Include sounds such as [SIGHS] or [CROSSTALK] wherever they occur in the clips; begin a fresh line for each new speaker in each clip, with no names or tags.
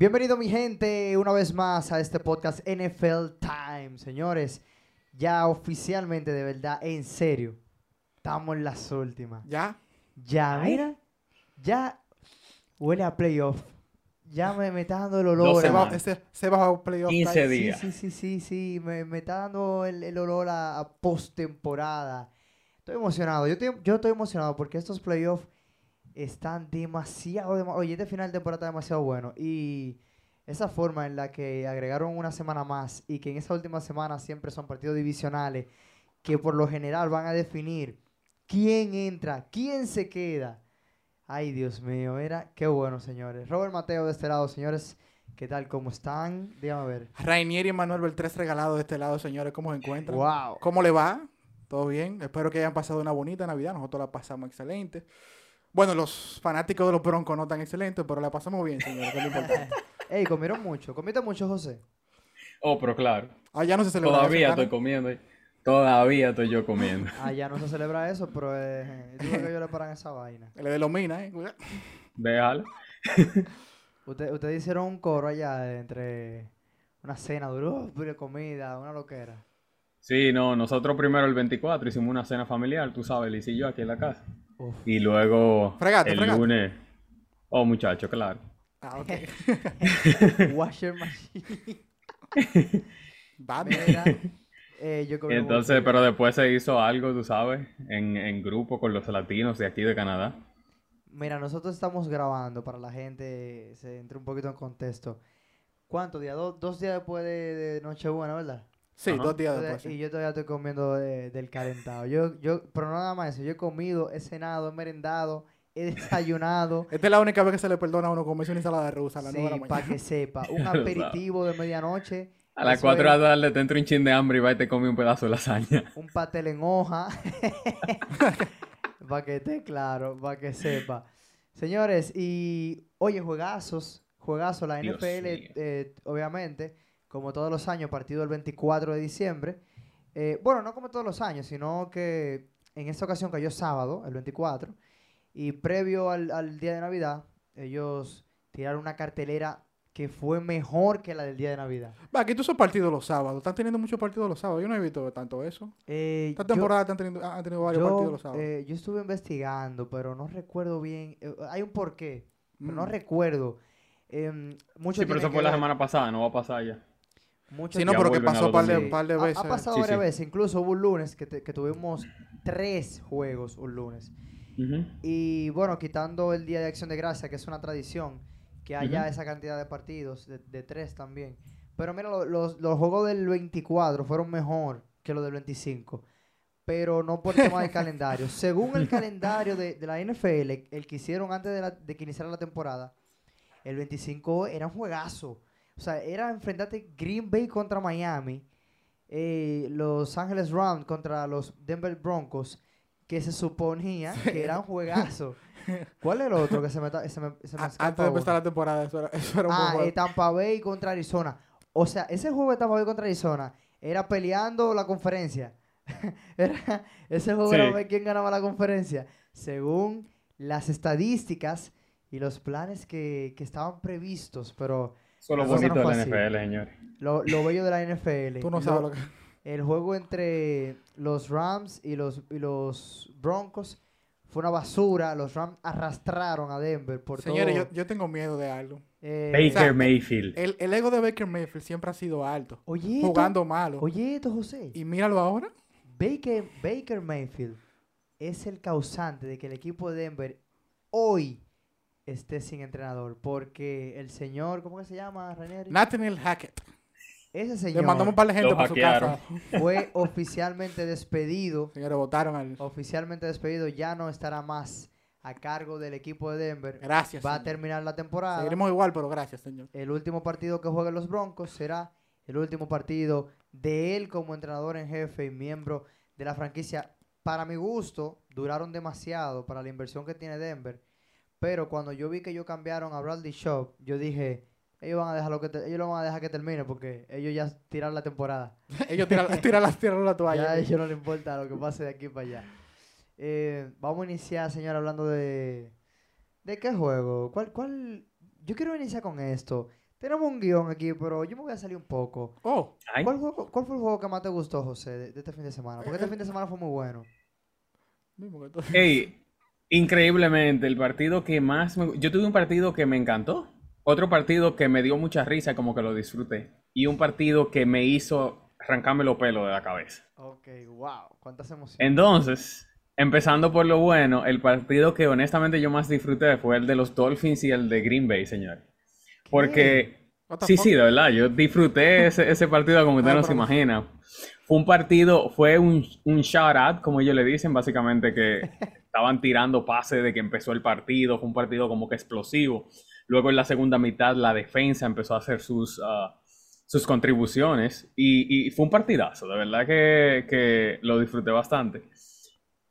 Bienvenido mi gente una vez más a este podcast NFL Time, señores. Ya oficialmente, de verdad, en serio, estamos en las últimas.
¿Ya?
Ya,
Ay.
mira, ya huele a playoff. Ya me, me está dando el olor.
Se
a-
va, ese, se va a playoff
15
time.
Sí,
días.
sí, sí, sí, sí, me, me está dando el, el olor a, a postemporada. Estoy emocionado, yo estoy, yo estoy emocionado porque estos playoffs están demasiado, dema- oye, este final de temporada está demasiado bueno y esa forma en la que agregaron una semana más y que en esa última semana siempre son partidos divisionales que por lo general van a definir quién entra, quién se queda. Ay, Dios mío, era qué bueno, señores. Robert Mateo de este lado, señores, ¿qué tal? ¿Cómo están? Dígame a ver.
Rainier y Manuel Beltrés regalados de este lado, señores. ¿Cómo se encuentran?
Wow.
¿Cómo le va? ¿Todo bien? Espero que hayan pasado una bonita Navidad. Nosotros la pasamos excelente. Bueno, los fanáticos de los Broncos no tan excelentes, pero la pasamos bien, señores, que es lo importante. [LAUGHS]
Ey, comieron mucho. ¿Comiste mucho, José?
Oh, pero claro.
Allá no se celebra
Todavía
eso,
estoy
¿no?
comiendo. Todavía estoy yo comiendo. [LAUGHS]
Ah, ya no se celebra eso, pero eh, yo creo que ellos le paran esa vaina. [LAUGHS]
El de Lomina, ¿eh?
Déjalo.
Usted- ustedes hicieron un coro allá entre una cena duro, pura comida, una loquera.
Sí, no, nosotros primero el 24 hicimos una cena familiar, tú sabes, Liz y yo aquí en la casa.
Uf.
Y luego
Fregate,
el
fregate.
lunes. Oh, muchacho, claro.
Ah, ok. [LAUGHS]
Washer machine. Mira, eh, yo
Y entonces, pero después se hizo algo, tú sabes, en, en grupo con los latinos de aquí de Canadá.
Mira, nosotros estamos grabando para la gente, se entre un poquito en contexto. ¿Cuántos días? Dos, dos días después de, de Nochebuena, ¿verdad?
Sí,
Ajá.
dos días después.
Y
sí.
yo todavía estoy comiendo de- del calentado. Yo, yo, pero no nada más eso. Yo he comido, he cenado, he merendado, he [LAUGHS] desayunado.
Esta es la única vez que se le perdona a uno comerse una ensalada rusa a las nueve de
Sí, para que sepa. [LAUGHS] Un aperitivo de medianoche.
A las
eso
4 de la tarde te entra un chin de hambre y va y te come un pedazo de lasaña. [LAUGHS]
Un pastel en hoja. para que esté claro, para que sepa. Señores, y oye, juegazos. Juegazos, la
Dios
NFL, eh, obviamente, como todos los años, partido el 24 de diciembre. Eh, bueno, no como todos los años, sino que en esta ocasión cayó sábado, el 24, y previo al, al día de Navidad, ellos tiraron una cartelera que fue mejor que la del día de Navidad.
Va, aquí todos esos partidos los sábados. Están teniendo muchos partidos los sábados. Yo no he visto tanto eso.
Eh,
Esta
yo-
temporada están teniendo, han tenido varios
yo,
partidos los sábados.
eh, yo estuve investigando, pero no recuerdo bien. eh, hay un porqué, pero no
Mm.
recuerdo. Em, mucho
Sí, pero eso
que
fue la
ver-
semana pasada, no va a pasar ya.
Mucho
Sí, no, pero que pasó par de, par de
Ha-
veces.
Ha, pasado
Sí,
varias
sí.
veces. Incluso hubo un lunes que, te- que tuvimos tres juegos un lunes. Y bueno, quitando el Día de Acción de Gracia, que es una tradición, que haya esa cantidad de partidos, de, de tres también. Pero mira, lo- los, los juegos del 24 fueron mejor que los del 25. Pero no por tema del [LAUGHS] calendario. Según el calendario de, de la NFL, el que hicieron antes de, la- de que iniciara la temporada, el 25 era un juegazo. O sea, era enfrentarte Green Bay contra Miami, eh, Los Ángeles Rams contra los Denver Broncos, que se suponía [LAUGHS] que era un juegazo. ¿Cuál es el otro que se me, se me, se me
A-
escapa
Antes de empezar la temporada, eso era, eso era un
Ah, eh, Tampa Bay contra Arizona. O sea, ese juego de Tampa Bay contra Arizona era peleando la conferencia. [LAUGHS] Era- ese juego era ver quién ganaba la conferencia. Según las estadísticas y los planes que, que estaban previstos, pero
Eso es lo bonito de la. NFL, señores.
lo, lo bello de la NFL.
Tú no
lo-
sabes lo que...
El juego entre los Rams y los, y los Broncos fue una basura. Los Rams arrastraron a Denver por
Señores,
todo.
yo, yo tengo miedo de algo.
eh,
Baker
sea,
Mayfield.
El, el ego de Baker Mayfield siempre ha sido alto.
oye, esto-
Jugando malo.
oye esto, José.
Y míralo ahora.
Baker, Baker Mayfield es el causante de que el equipo de Denver hoy esté sin entrenador. Porque el señor, ¿cómo que se llama, Ranieri?
Nathaniel Hackett.
Ese
Le
señor
mandamos un par de gente para su casa.
fue oficialmente despedido. [LAUGHS]
Señores, votaron al...
Oficialmente despedido. Ya no estará más a cargo del equipo de Denver.
Gracias.
Va a terminar la temporada.
Seguiremos igual, pero gracias, señor.
El último partido que jueguen los Broncos será el último partido de él como entrenador en jefe y miembro de la franquicia. Para mi gusto, duraron demasiado para la inversión que tiene Denver. Pero cuando yo vi que ellos cambiaron a Bradley Shop, yo dije, ellos van a dejar lo que te- ellos lo van a dejar que termine porque ellos ya tiraron la temporada. [LAUGHS]
Ellos tiran, [LAUGHS] tiran, la, tiran la
Ya
toalla.
a ellos no les importa lo que pase de aquí para allá. Eh, vamos a iniciar, señor, hablando de... ¿De qué juego? ¿Cuál, cuál? Yo quiero iniciar con esto. tenemos un guion aquí, pero yo me voy a salir un poco.
Oh,
¿Cuál, juego- cuál fue el juego que más te gustó, José, de, de este fin de semana? Porque este fin de semana fue muy bueno.
Ey, increíblemente, el partido que más me... Yo tuve un partido que me encantó, otro partido que me dio mucha risa, como que lo disfruté, y un partido que me hizo arrancarme los pelos de la cabeza.
Ok, wow, cuántas emociones.
Entonces, empezando por lo bueno, el partido que honestamente yo más disfruté fue el de los Dolphins y el de Green Bay, señor. Porque, sí,
fuck?
sí, de verdad, yo disfruté ese, ese partido como usted no se imagina. Fue un partido, fue un, un shout out, como ellos le dicen, básicamente que [LAUGHS] estaban tirando pases de que empezó el partido, fue un partido como que explosivo. Luego en la segunda mitad la defensa empezó a hacer sus, ah, sus contribuciones y, y fue un partidazo, de verdad que, que lo disfruté bastante.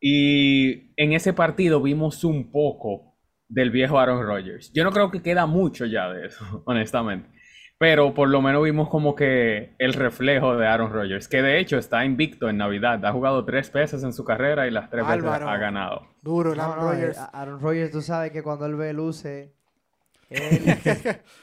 Y en ese partido vimos un poco del viejo Aaron Rodgers. Yo no creo que queda mucho ya de eso, [LAUGHS] honestamente. Pero por lo menos vimos como que el reflejo de Aaron Rodgers, que de hecho está invicto en Navidad. Ha jugado tres veces en su carrera y las tres veces
Bárbaro.
ha ganado.
Duro, el Aaron
no, eh,
Rodgers.
a- Aaron Rodgers, tú sabes que cuando él ve luces, [LAUGHS] él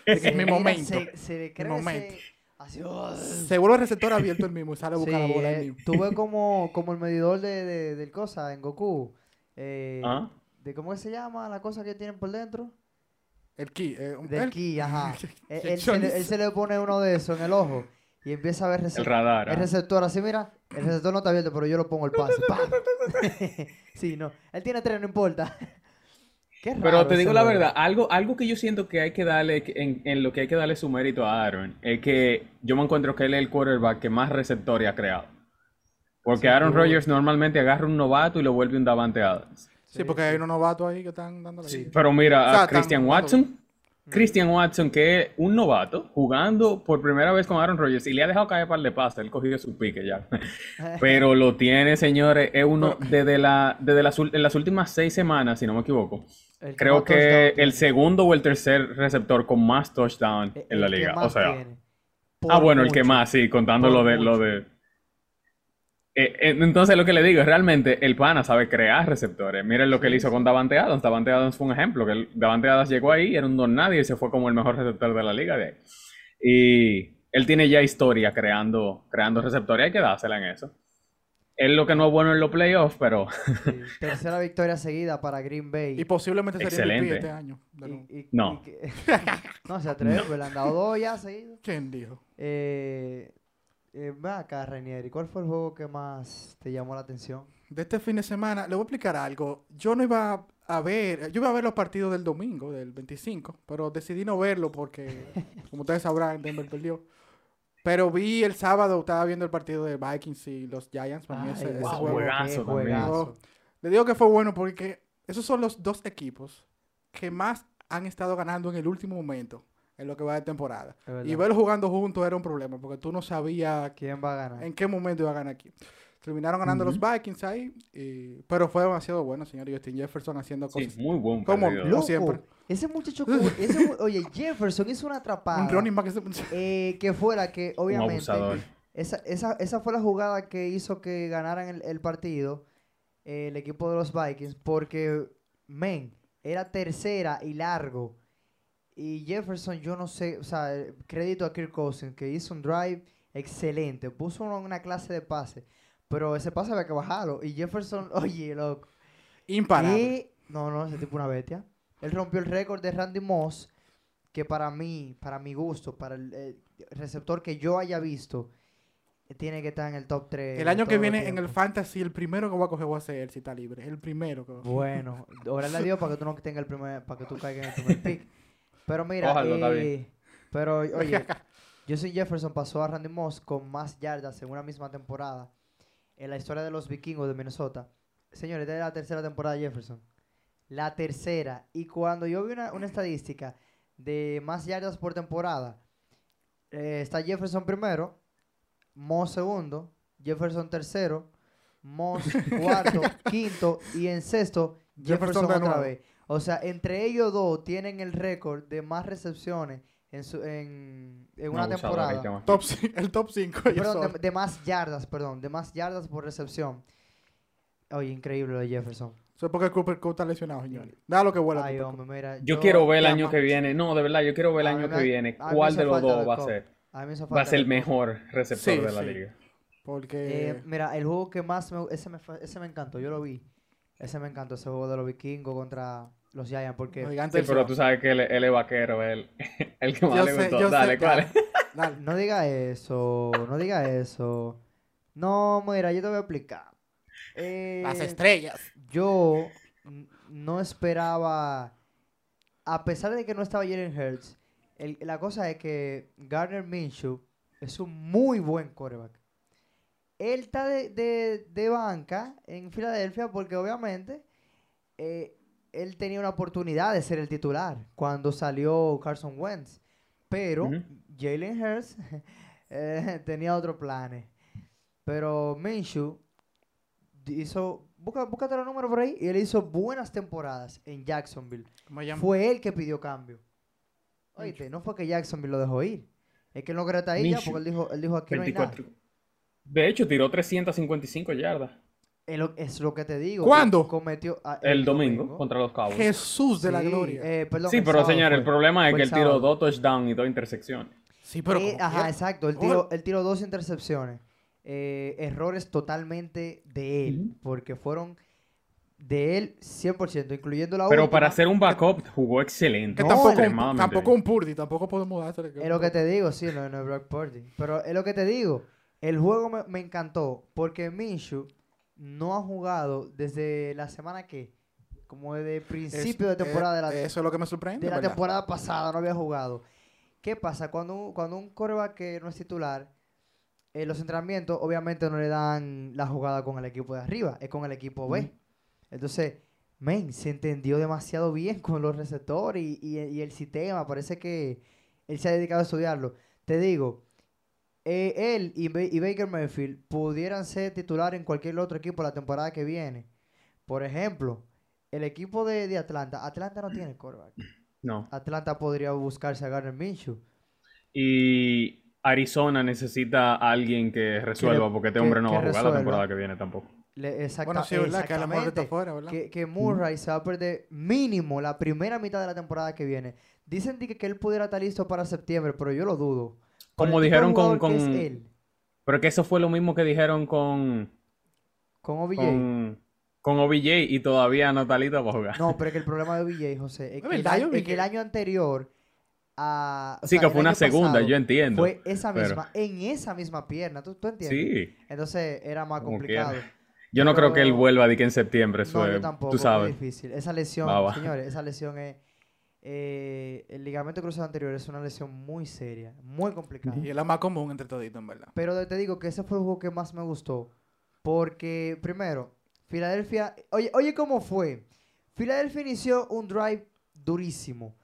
Es
se
mi momento.
Se, se le crece
momento.
así, oh,
Se vuelve el receptor abierto el mismo y sale a buscar
Sí,
la bola
eh,
el mismo.
tú ves [LAUGHS] como, como el medidor de, de- del cosa en Goku. eh,
¿Ah?
de ¿Cómo se llama la cosa que tienen por dentro?
El ki. eh,
Del
el-
ki, ajá. él, [LAUGHS]
Que
él se le,
Johnny-
él se le pone uno de esos en el ojo y empieza a ver
El
recep-
radar.
el receptor así, mira, el receptor no está abierto, pero yo lo pongo el pase. [LAUGHS] sí, no, él tiene tres, no importa. [LAUGHS] Qué
Pero
raro
te
ese
digo la verdad, algo, algo que yo siento que hay que darle, en, en lo que hay que darle su mérito a Aaron, es que yo me encuentro que él es el quarterback que más receptores ha creado. Porque Aaron. Rodgers normalmente agarra un novato y lo vuelve un Davante Adams.
Sí, porque hay unos novatos ahí que están dando la
Sí.
Pero mira,
O sea,
a Christian. Watson, Christian Watson, que es un novato, jugando por primera vez con Aaron Rodgers y le ha dejado caer par de pasas, él cogió su pique ya. [LAUGHS] Pero lo tiene, señores, es uno desde, la, desde las, ul- en las últimas seis semanas, si no me equivoco.
El
Creo
touchdown
que
tiene.
el segundo o el tercer receptor con más touchdown
E-
en la liga. O sea, ah, bueno, el que más, sí, contando
Por
lo de, lo de. Eh, eh, entonces lo que le digo es realmente el pana sabe crear receptores. Miren lo que él hizo con Davante Adams. Davante Adams fue un ejemplo, que Davante Adams llegó ahí, era un don nadie y se fue como el mejor receptor de la liga de ahí. Y él tiene ya historia creando, creando receptores, hay que dársela en eso. Él lo que no es bueno en los playoffs, pero
Sí, Tercera victoria seguida para Green Bay.
Y posiblemente sería MVP
Excelente.
este año.
Y- y-
No.
y que- [LAUGHS] no se atreve, pues, le han dado dos ya seguidos.
¿Quién dijo?
Eh, eh, ven acá, Renieri, ¿cuál fue el juego que más te llamó la atención?
De este fin de semana, le voy a explicar algo. Yo no iba a ver, yo iba a ver los partidos del domingo, del 25, pero decidí no verlo porque, [LAUGHS] como ustedes sabrán, Denver perdió. Pero vi el sábado, estaba viendo el partido de Vikings y los Giants. Para mí ese,
Ay,
ese
wow,
juego-
juegazo
juegazo.
Le digo que fue bueno porque esos son los dos equipos que más han estado ganando en el último momento en lo que va de temporada. Y verlos jugando juntos era un problema porque tú no sabías
¿Quién va a ganar?
en qué momento iba a ganar aquí. Terminaron ganando los Vikings ahí, y- pero fue demasiado bueno, señor Justin Jefferson haciendo
sí,
cosas.
muy buen
Loco,
siempre.
ese muchacho, ese oye, Jefferson hizo una atrapada [LAUGHS]
Un running back. ese-
eh, que fuera que
Un
obviamente esa, esa, esa fue la jugada que hizo que ganaran el, el partido eh, el equipo de los Vikings porque, men, era tercera y largo. Y Jefferson, yo no sé, o sea, crédito a Kirk Cousins que hizo un drive excelente, puso una, una clase de pase, pero ese pase había que bajarlo. Y Jefferson, [LAUGHS] oye, loco,
Imparable.
¿Qué? No, no, ese tipo una bestia. Él rompió el récord de Randy Moss, que para mí, para mi gusto, para el, eh, receptor que yo haya visto, tiene que estar en el top 3.
El año que viene en el Fantasy, el primero que voy a coger voy a ser él si está libre. El primero que voy a coger.
Bueno, [LAUGHS] órale a Dios para que tú no tengas el primer, para que tú caigas en el primer pick. Pero mira,
Ojalá,
eh, pero [LAUGHS] oye, Justin Jefferson pasó a Randy Moss con más yardas en una misma temporada en la historia de los vikingos de Minnesota. Señores, esta es la tercera temporada de Jefferson. La tercera. Y cuando yo vi una, una estadística de más yardas por temporada, eh, está Jefferson primero, Moss segundo, Jefferson tercero, Moss [LAUGHS] cuarto, quinto y en sexto
Jefferson
Jefferson, otra vez. O sea, entre ellos dos tienen el récord de más recepciones en, su, en, en
Un
una temporada.
Top el top 5.
Perdón, de, de más yardas, perdón, de más yardas por recepción. Oye, increíble lo de Jefferson.
Eso es porque Cooper Cup está lesionado, señores. Da lo que vuela.
Ay, hombre, mira.
Yo quiero ver el año que viene. No, de verdad, yo quiero ver el año
me-
que viene. ¿Cuál de los dos va a ser?
A mí me hizo
Va a ser el mejor receptor
Sí,
de la
sí.
liga.
Porque.
Eh, mira, el juego que más me, ese me, ese me encantó, yo lo vi. Ese me encantó, ese juego de los vikingos contra los Giants, porque
los gigantes
Sí, pero tú sabes que él, él es vaquero, él, [LAUGHS] el que más
Yo
le
sé,
gustó.
sé,
Dale, ¿cuál es? [LAUGHS]
Dale.
no diga eso, no diga eso. No, mira, yo te voy a explicar. Eh,
Las estrellas.
yo no esperaba, a pesar de que no estaba Jalen Hurts, el- la cosa es que Gardner Minshew es un muy buen quarterback. Él está de, de- de banca en Filadelfia porque obviamente eh, él tenía una oportunidad de ser el titular cuando salió Carson Wentz. Pero. Jalen Hurts [LAUGHS] eh, tenía otros planes. Pero Minshew hizo, busca, búscate los números por ahí, y él hizo buenas temporadas en Jacksonville. Fue él que pidió cambio. Oíste, no fue que Jacksonville lo dejó ir. Es que él no quería estar ahí ya porque él dijo, él dijo aquí no hay nada.
24. De hecho, tiró 355 yardas
Es lo, es lo que te digo.
¿Cuándo?
Cometió, ah,
el domingo contra los Cowboys.
Jesús de la gloria.
eh, perdón,
Sí, pero señor, el problema es que
el
él tiró dos touchdowns y dos intercepciones.
sí, pero.
Eh, ajá, exacto. Él tiró, él tiró dos intercepciones. Eh, errores totalmente de él. Porque fueron de él 100%, incluyendo la
Pero
última.
para ser un backup jugó excelente.
Que
No,
tampoco, un, tampoco un Purdy, tampoco podemos dársele.
Es lo que te digo, sí, no, no es Brock Purdy. Pero es lo que te digo. El juego me, me encantó porque Minshew no ha jugado desde la semana que, como desde
Es-
principio de
eh,
temporada de la,
Eso es lo que me sorprende.
de la
¿verdad?
temporada pasada, no había jugado. ¿Qué pasa? Cuando un, cuando un coreback que no es titular, en los entrenamientos obviamente no le dan la jugada con el equipo de arriba, es con el equipo B. Entonces, men, se entendió demasiado bien con los receptores y, y- y el sistema. Parece que él se ha dedicado a estudiarlo. Te digo, eh, él y, Ba- y Baker Mayfield pudieran ser titular en cualquier otro equipo la temporada que viene. Por ejemplo, el equipo de, de Atlanta. Atlanta no tiene coreback.
No.
Atlanta podría buscarse a Garner Minshew.
Y Arizona necesita a alguien que resuelva,
le-
porque este hombre no va a jugar la temporada que viene tampoco.
Le- exacta-
Bueno, sí, ¿verdad? Que a lo mejor está
exactamente.
fuera, ¿verdad?
que, que Murray se va a perder mínimo la primera mitad de la temporada que viene. Dicen di que, que él pudiera estar listo para septiembre, pero yo lo dudo.
Como dijeron con,
es
con-
él,
Pero que eso fue lo mismo que dijeron con,
con OBJ.
con, con OBJ y todavía no está listo para jugar.
No, pero es que el problema de OBJ, José, es,
Es
que, el
verdad,
año,
OBJ.
es que el año anterior a...
Sí,
sea,
que fue una segunda,
pasado
yo entiendo.
Fue esa
pero-
misma, en esa misma pierna, ¿tú, tú entiendes?
Sí,
Entonces era más
Como
complicado.
quiera. yo no creo que él vuelva de que en septiembre, eso
No, yo
es-
tampoco,
tú
es
sabes.
difícil. Esa lesión,
Va, va.
señores, esa lesión es... eh, el ligamento cruzado anterior es una lesión muy seria, muy complicada.
Y es la más común entre toditos, en verdad.
Pero te digo que ese fue el juego que más me gustó. Porque, primero, Filadelfia. Oye, oye, ¿cómo fue? Filadelfia inició un drive durísimo.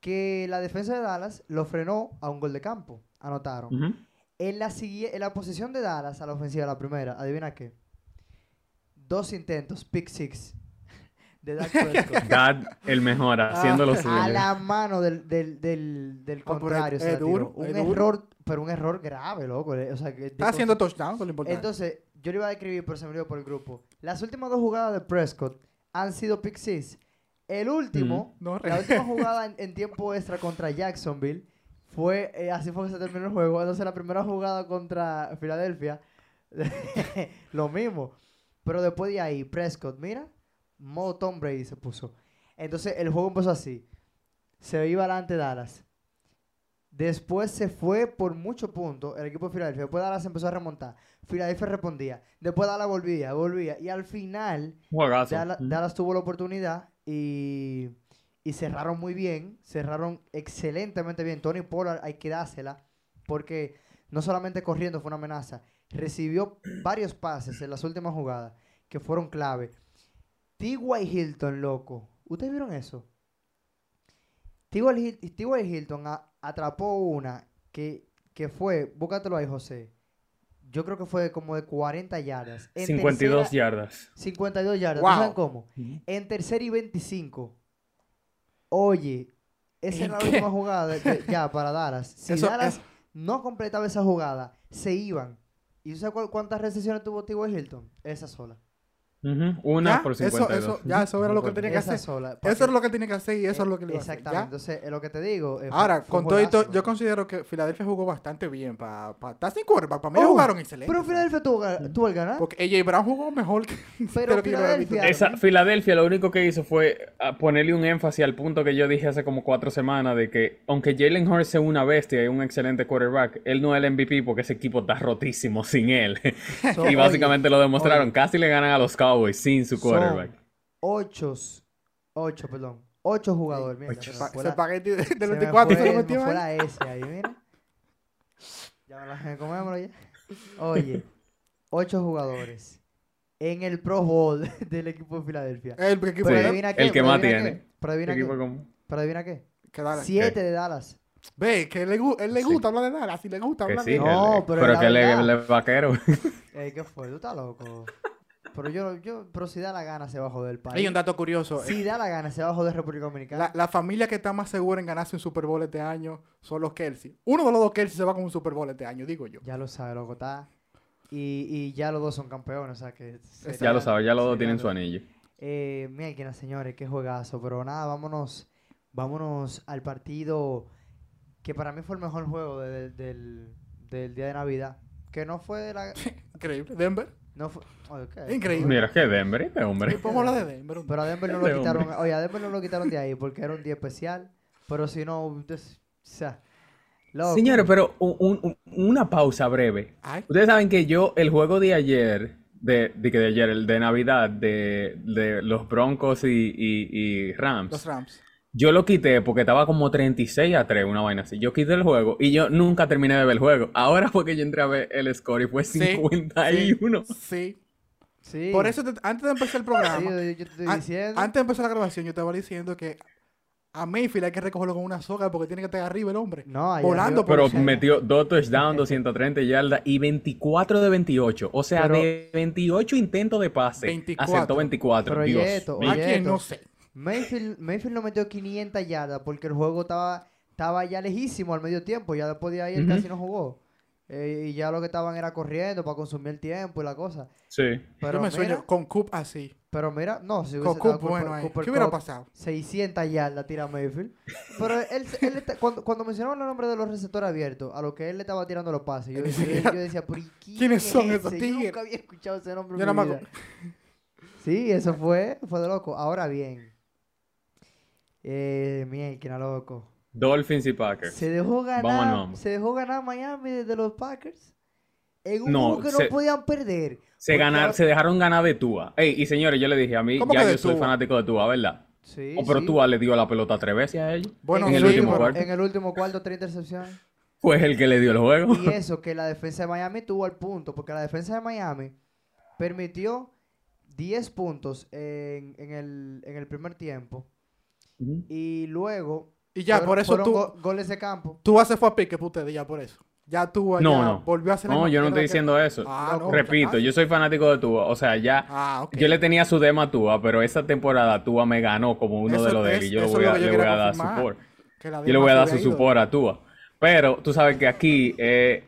Que la defensa de Dallas lo frenó a un gol de campo. Anotaron. En la, en la posición de Dallas a la ofensiva, la primera, adivina qué. Dos intentos, pick six. De Dak Prescott. [LAUGHS]
Dad, el mejor, haciendo lo suyo.
a la mano del, del, del, del
Ah,
contrario.
es- duro.
Un error, pero un error grave, loco. O sea, que
Está haciendo touchdown, lo importante.
Entonces, yo le iba a escribir, pero se me olvidó por el grupo. Las últimas dos jugadas de Prescott han sido pick six. El último,
No, re-
la última jugada en, en tiempo extra contra Jacksonville fue, eh, así fue que se terminó el juego. Entonces, la primera jugada contra Filadelfia, [LAUGHS] lo mismo. Pero después de ahí, Prescott, mira, modo Tom Brady se puso. Entonces, el juego empezó así. Se iba adelante Dallas. Después se fue por muchos puntos el equipo de Filadelfia. Después Dallas empezó a remontar. Filadelfia respondía. Después Dallas volvía, volvía. Y al final, Dallas tuvo la oportunidad y, y cerraron muy bien. Cerraron excelentemente bien. Tony Pollard hay que dársela porque no solamente corriendo fue una amenaza. Recibió varios pases en las últimas jugadas que fueron clave. T.Y. Hilton, loco. ¿Ustedes vieron eso? T.Y. Hil- T.Y. Hilton a- atrapó una que, que fue, búscatelo ahí, José. Yo creo que fue como de 40 yardas. En
52
tercera-
yardas.
52 yardas. ¿Tú
Wow.
cómo? En tercera y 25. Oye, esa
¿En
era la última jugada de- de- ya para Dallas. [LAUGHS] Si
Eso-
Dallas
eso-
no completaba esa jugada, se iban. ¿Y tú sabes cuál- cuántas recesiones tuvo T.Y. Hilton? Esa sola.
Una
Ya,
por
eso,
52.
eso, ya, eso era lo que tenía que hacer.
sola.
Eso era lo que tenía que hacer y eso es lo que le iba a hacer.
Exactamente. Entonces, es lo que te digo. eh,
Ahora,
fue
con todo esto, yo considero que Filadelfia jugó bastante bien para estar sin quarterback. Para mí
Oh,
jugaron excelente.
Pero Filadelfia tuvo, tuvo el ganar.
Porque AJ Brown jugó mejor que [LAUGHS]
Pero
que.
Filadelfia-
Esa, Filadelfia lo único que hizo fue ah, ponerle un énfasis al punto que yo dije hace como cuatro semanas de que aunque Jalen Hurts sea una bestia y un excelente quarterback, él no es el MVP porque ese equipo está rotísimo sin él.
So, [LAUGHS] [LAUGHS]
y básicamente
oye,
lo demostraron.
oye,
Casi le ganan a los Cowboys sin su
son
quarterback.
Ocho, ocho, perdón. Ocho jugadores. Mira,
Ese
se me
pa-
fue
ese
la-
espagueti de-
se
del
me
24 se
fue-
lo
me
metió
fue
ahí.
la S ahí, mira. Ya me la comémoslo ya. Oye, ocho jugadores en el Pro Bowl [LAUGHS] del equipo de Filadelfia.
El equipo
Pero
Sí,
de-
adivina qué,
el que
pero
más
adivina
tiene.
qué, Pero adivina
Equipo
qué. Pero adivina qué. Siete de Dallas.
Ve, que le gu- él le
Sí.
gusta hablar de Dallas, si le gusta hablar
sí,
de
No,
él-
pero
pero que él él es vaquero.
Ey, ¿qué fue? Tú estás loco. Pero yo, yo, pero si da la gana se va a joder el país.
Hay un dato curioso.
Si da la gana se va a joder República Dominicana.
La, la familia que está más segura en ganarse un Super Bowl este año son los Kelsey. Uno de los dos Kelsey se va con un Super Bowl este año, digo yo.
Ya lo sabe, loco, está. Y, y ya los dos son campeones, o sea que... sería-
ya lo sabes, ya los dos tienen su anillo.
Eh, mira, señores, qué juegazo. Pero nada, vámonos, vámonos al partido que para mí fue el mejor juego de- de- del, del día de Navidad. Que no fue de la... [LAUGHS]
Increíble. Denver.
No fue.
Increíble.
Mira, que Denver, este
Sí,
hombre.
hablar de Denver.
Pero a Denver no lo quitaron.
hombre.
Oye, a Denver no lo quitaron de ahí porque era un día especial. Pero si no, entonces, o sea, loco.
Señores, pero un- un- un- una pausa breve.
Ay,
Ustedes saben que yo, el juego de ayer, de, de que de ayer, el de Navidad, de, de los Broncos y, y- y Rams,
los Rams.
Yo lo quité porque estaba como 36 a 3, una vaina así. Yo quité el juego y yo nunca terminé de ver el juego. Ahora fue que yo entré a ver el score y fue
Sí,
51.
Sí.
Sí.
Por eso, te- antes de empezar el
Sí,
programa,
yo, yo te estoy
an-
diciendo.
antes de empezar la grabación, yo te estaba diciendo que a Mayfield hay que recogerlo con una soga porque tiene que estar arriba el hombre.
No,
volando
arriba-
por
Pero metió dos touchdowns, 230 yardas y 24 de 28. O sea,
Pero-
de 28 intentos de pase,
24.
acertó 24.
Pero
Dios.
¿A quién?
esto.
No sé.
Mayfield, Mayfield no metió 500 yardas porque el juego estaba, estaba ya lejísimo al medio tiempo. Ya después de ahí él casi no jugó. Eh, y ya lo que estaban era corriendo para consumir el tiempo y la cosa.
Sí.
Pero
yo me
mira,
sueño con Coop así.
pero mira, no, si
Con
hubiese
Coop
dado
bueno
Cooper-
ahí.
Cooper
¿Qué hubiera pasado?
600 yardas tira Mayfield. Pero él, él está- cuando, cuando mencionaban el nombre de los receptores abiertos, a lo que él le estaba tirando los pases, yo, decía, ¿por quién
¿Quiénes
es
son esos
ese? Yo
tigres?
nunca había escuchado ese nombre. en
Yo
mi
más
vida. Sí, eso fue, fue de loco. Ahora bien, eh, mierda, loco.
Dolphins y Packers.
Se dejó
Vamos
ganar, se dejó ganar Miami desde los Packers. En un
No,
juego que
se-
no podían perder.
Se, ganar,
ahora-
se dejaron ganar de Tua. Ey, y señores, yo le dije a mí,
¿Cómo
ya yo soy
Tua?
fanático de Tua, ¿verdad?
Sí,
Oh, pero
sí.
Tua le dio la pelota tres veces a ellos.
Bueno,
en el
sí,
último cuarto.
En el último cuarto, tres intercepciones.
Fue el que le dio el juego.
Y eso que la defensa de Miami tuvo al punto, porque la defensa de Miami permitió 10 puntos en, en el, en el primer tiempo. Y luego.
Y ya,
fueron-
por eso tú,
go- goles de campo.
tú haces fue a pique para ustedes, ya por eso. Ya tú
No,
ya
no.
volvió a hacer
No, yo no estoy
que-
diciendo eso.
Ah, no,
Repito,
ah,
yo soy fanático de Tua. O sea, ya.
Ah.
Yo le tenía su dema a Tua, pero esa temporada Tua me ganó como uno
Eso
de los de
es-
él. Y yo le voy a,
yo
le voy a dar
confirmar,
support.
que la
Yo le voy a dar su support a Tua. Pero tú sabes que aquí eh,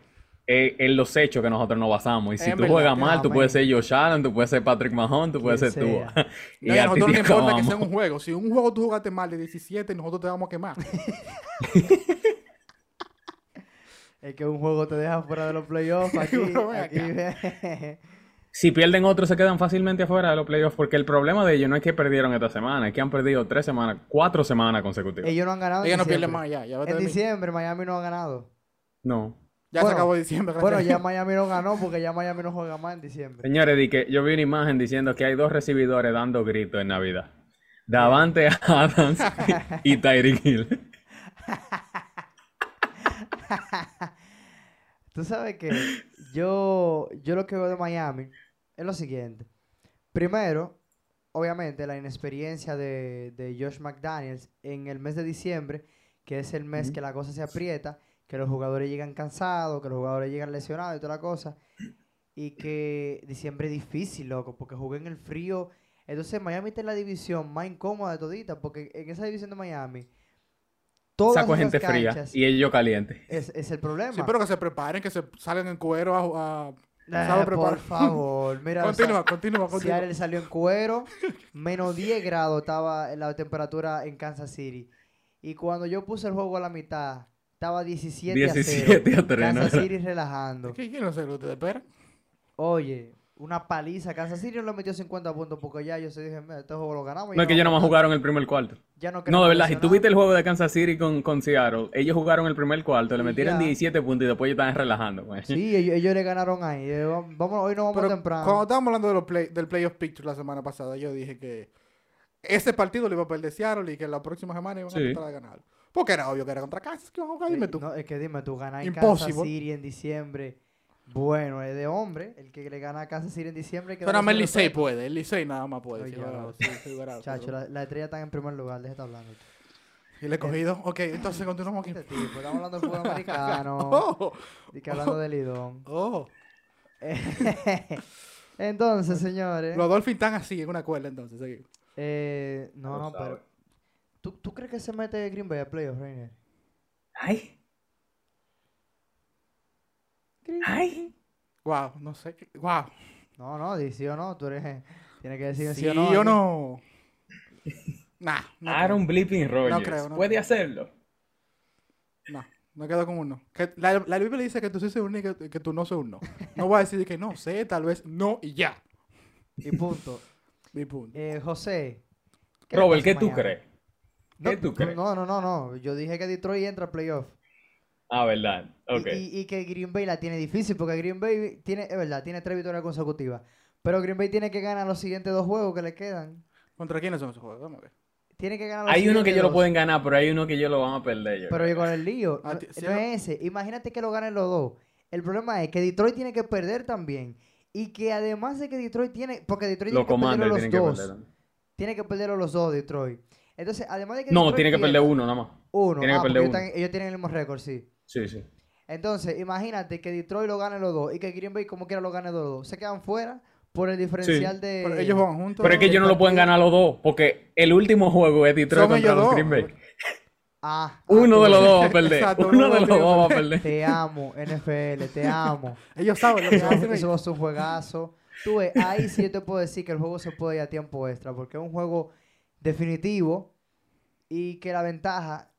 eh, en los hechos que nosotros nos basamos. Y si
Es
tú
verdad,
juegas mal, tú puedes ser Josh Allen, tú puedes ser Patrick Mahomes, tú puedes ser
sea. [LAUGHS]
y
No, a nosotros no importa que
acabamos.
sea un juego. Si un juego tú jugaste mal de 17, nosotros te vamos a quemar. [LAUGHS]
Es que un juego te deja fuera de los playoffs. [LAUGHS] Aquí, aquí-
Si pierden otros, se quedan fácilmente afuera de los playoffs. Porque el problema de ellos no es que perdieron esta semana, es que han perdido tres semanas, cuatro semanas consecutivas.
Ellos no han ganado. en
Ella no pierde
diciembre.
más ya. Ya,
En diciembre, Miami no ha ganado.
No.
Ya se
Bueno,
acabó diciembre. gracias
Bueno, ya. Miami no ganó porque ya Miami no juega más en diciembre.
Señores, di que yo vi una imagen diciendo que hay dos recibidores dando gritos en Navidad. Davante [LAUGHS] Adams y Tyreek Hill. [LAUGHS]
Tú sabes que yo, yo lo que veo de Miami es lo siguiente. Primero, obviamente, la inexperiencia de, de Josh McDaniels en el mes de diciembre, que es el mes que la cosa se aprieta, que los jugadores llegan cansados, que los jugadores llegan lesionados y toda la cosa. Y que diciembre es difícil, loco, porque jugué en el frío. Entonces Miami está en la división más incómoda de todita, porque en esa división de Miami, todas
Saco gente fría y ellos calientes.
es, es el problema.
Sí, pero que se preparen, que se salen en cuero a, a-
Eh,
preparar.
por favor, mira. [LAUGHS] o sea,
Continúa, continúa, continúa.
Seattle salió en cuero, [LAUGHS] menos 10 grados estaba la temperatura en Kansas City. Y cuando yo puse el juego a la mitad, estaba 17,
17
a
a
0.
tres, ¿no?
Kansas City relajando.
¿Qué quieren hacer ustedes? Espera.
Oye, una paliza. Kansas City no le metió 50 puntos porque ya yo se dije, "Mira, este juego lo ganamos.
No es que
ya
ellos
no a-
jugaron el primer cuarto.
Ya no,
de verdad, si
presionar".
tú viste el juego de Kansas City con, con Seattle, ellos jugaron el primer cuarto, le metieron
ya.
17 puntos y después ellos estaban relajando. güey.
Sí, ellos, ellos le ganaron ahí. Eh, Vamos, hoy no vamos
Pero
temprano.
cuando estábamos hablando de los play, del Playoff Picture la semana pasada, yo dije que ese partido lo iba a perder Seattle y que la próxima semana iban a tratar de ganar. Porque era obvio que era contra Kansas que iban a jugar, dime
Eh,
tú.
no, es que dime tú, ganar en
Impossible.
Kansas City en diciembre. Bueno, es de hombre. El que le gana a Kansas City en diciembre. hay que
Pero nada
darle
más el Licey
respeto.
puede, el Licey nada más puede.
Oye,
sí, sí, sí,
Chacho,
pero-
la, la estrella está en primer lugar. Deja de estar hablando.
Y le he cogido. Ok, entonces [LAUGHS] continuamos aquí.
Este tipo, estamos hablando del fútbol [LAUGHS] americano.
Oh,
y que hablando del Lidón.
oh. [LAUGHS]
Entonces, señores.
Los Dolphins están así en una cuerda entonces.
eh, no, no,
sabe.
pero. ¿Tú, ¿Tú crees que se mete Green Bay a playoffs, Reiner?
Ay, ay.
Wow, no sé. qué- Wow.
No, no, di sí o no. Tú eres. Tienes que decir sí,
¿Sí
o no.
o
aquí.
no? Nah, no
Aaron Blipping Rogers.
creo, no
¿Puede
creo.
hacerlo?
No, me quedo con uno. Que la, la Biblia dice que tú sí sos un y que, que tú no sos un no. No voy a decir que no sé, tal vez no y ya.
Y punto.
Mi punto.
Eh, José. ¿qué le
Robert, ¿qué tú
Miami? No,
¿Qué tú crees?
No, no, no, no. Yo dije que Detroit entra a playoff.
Ah, verdad.
Y-
Ok.
Y, y que Green Bay la tiene difícil porque Green Bay tiene, es verdad, tiene tres victorias consecutivas. Pero Green Bay tiene que ganar los siguientes dos juegos que le quedan.
¿Contra quiénes son esos juegos? Vamos a ver.
Tiene que ganar los
Hay uno que ellos lo pueden ganar, pero hay uno que ellos lo van a perder. yo
Pero
creo.
yo con el lío,
Ah,
no, es ese. Imagínate que lo ganen los dos. El problema es que Detroit tiene que perder también. Y que además de que Detroit tiene. Porque Detroit
Los
tiene que
Commanders
los
que
dos.
perder.
Tiene que perderlo los dos, Detroit. Entonces, además de que.
No,
Detroit
tiene que perder uno nada más.
Uno.
tiene que
ah,
perder uno.
están- ellos tienen el mismo récord, sí.
Sí, sí.
Entonces, imagínate que Detroit lo gane los dos y que Green Bay como quiera lo gane los dos. Se quedan fuera por el diferencial de...
Pero ellos van juntos.
Pero es que
el
ellos no lo pueden ganar los dos, porque el último juego es Detroit
Son
contra los
dos.
Green Bay.
Ah, ah,
Uno de los dos va a perder.
Exacto,
Uno
uno
de los dos va a perder.
Te amo, NFL, te amo.
Ellos saben lo que
Eso,
hacen.
eso va a ser un juegazo. Tú ves, ahí sí yo te puedo decir que el juego se puede ir a tiempo extra, porque es un juego definitivo y que la ventaja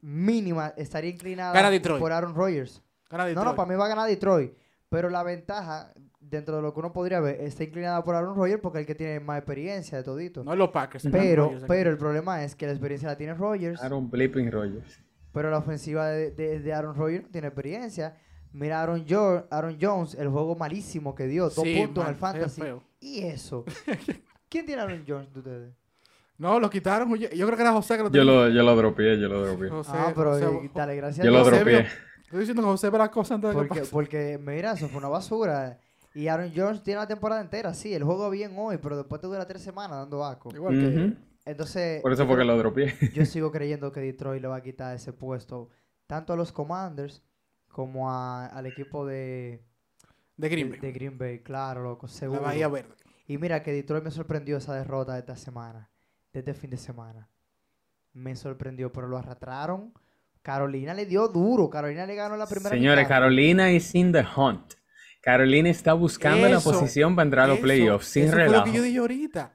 mínima estaría inclinada
Gana Detroit.
por Aaron Rodgers.
Gana
No,
Detroit.
no, para mí va a ganar Detroit. Pero la ventaja, dentro de lo que uno podría ver, está inclinada por Aaron Rodgers porque es el que tiene más experiencia de todito.
No es los Packers.
pero,
Rodgers
pero el problema es que la experiencia la tiene Rodgers,
Aaron Blipping Rogers.
pero la ofensiva de, de- de Aaron Rodgers no tiene experiencia. Mira Aaron, Jo- Aaron Jones, el juego malísimo que dio, dos
Sí,
puntos en el fantasy.
feo.
Y eso. [LAUGHS] ¿Quién tiene Aaron Jones de ustedes?
No, lo quitaron. Yo, yo creo que era José que lo
Yo
tenía.
lo, yo lo dropeé, yo lo dropeé.
José,
ah, pero
José-
eh, dale, gracias
Yo lo dropeé.
Estoy diciendo que José ve las cosas antes de que
Porque,
pase.
porque, mira, eso fue una basura. Y Aaron Jones tiene la temporada entera, sí, el juego bien hoy, pero después te dura tres semanas dando asco.
Igual que...
Entonces,
Por eso
yo
fue que lo dropeé.
yo sigo creyendo que Detroit le va a quitar ese puesto tanto a los Commanders como a- al equipo de,
De Green
de,
Bay.
de Green Bay, claro, loco,
La
seguro.
Bahía Verde.
Y mira que Detroit me sorprendió esa derrota de esta semana, de este fin de semana. Me sorprendió, pero lo arrastraron. Carolina le dio duro, Carolina le ganó la primera
Señores,
mitad.
Carolina is in the hunt. Carolina está buscando la posición para entrar a los playoffs, sin
eso fue
relajo.
lo que yo dije ahorita.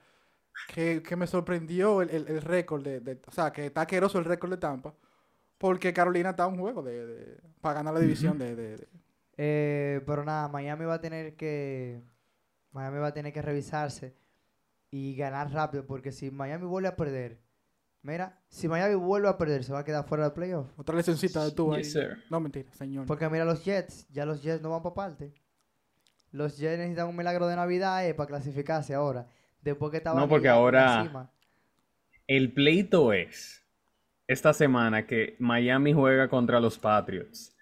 Que, que me sorprendió el, el, el récord de, de- O sea, que está asqueroso el récord de Tampa. Porque Carolina está a un juego de, de- para ganar la división de, de- de-
Eh, pero nada, Miami va a tener que Miami va a tener que revisarse y ganar rápido porque si Miami vuelve a perder, mira, si Miami vuelve a perder se va a quedar fuera del playoff.
Otra lesioncita de tú ahí.
Yes.
No, mentira, señor.
Porque mira los Jets, ya los Jets no van para parte. Los Jets necesitan un milagro de Navidad eh, para clasificarse ahora. Después que estaban
No, porque ahora-
encima.
El pleito es esta semana que Miami juega contra los Patriots.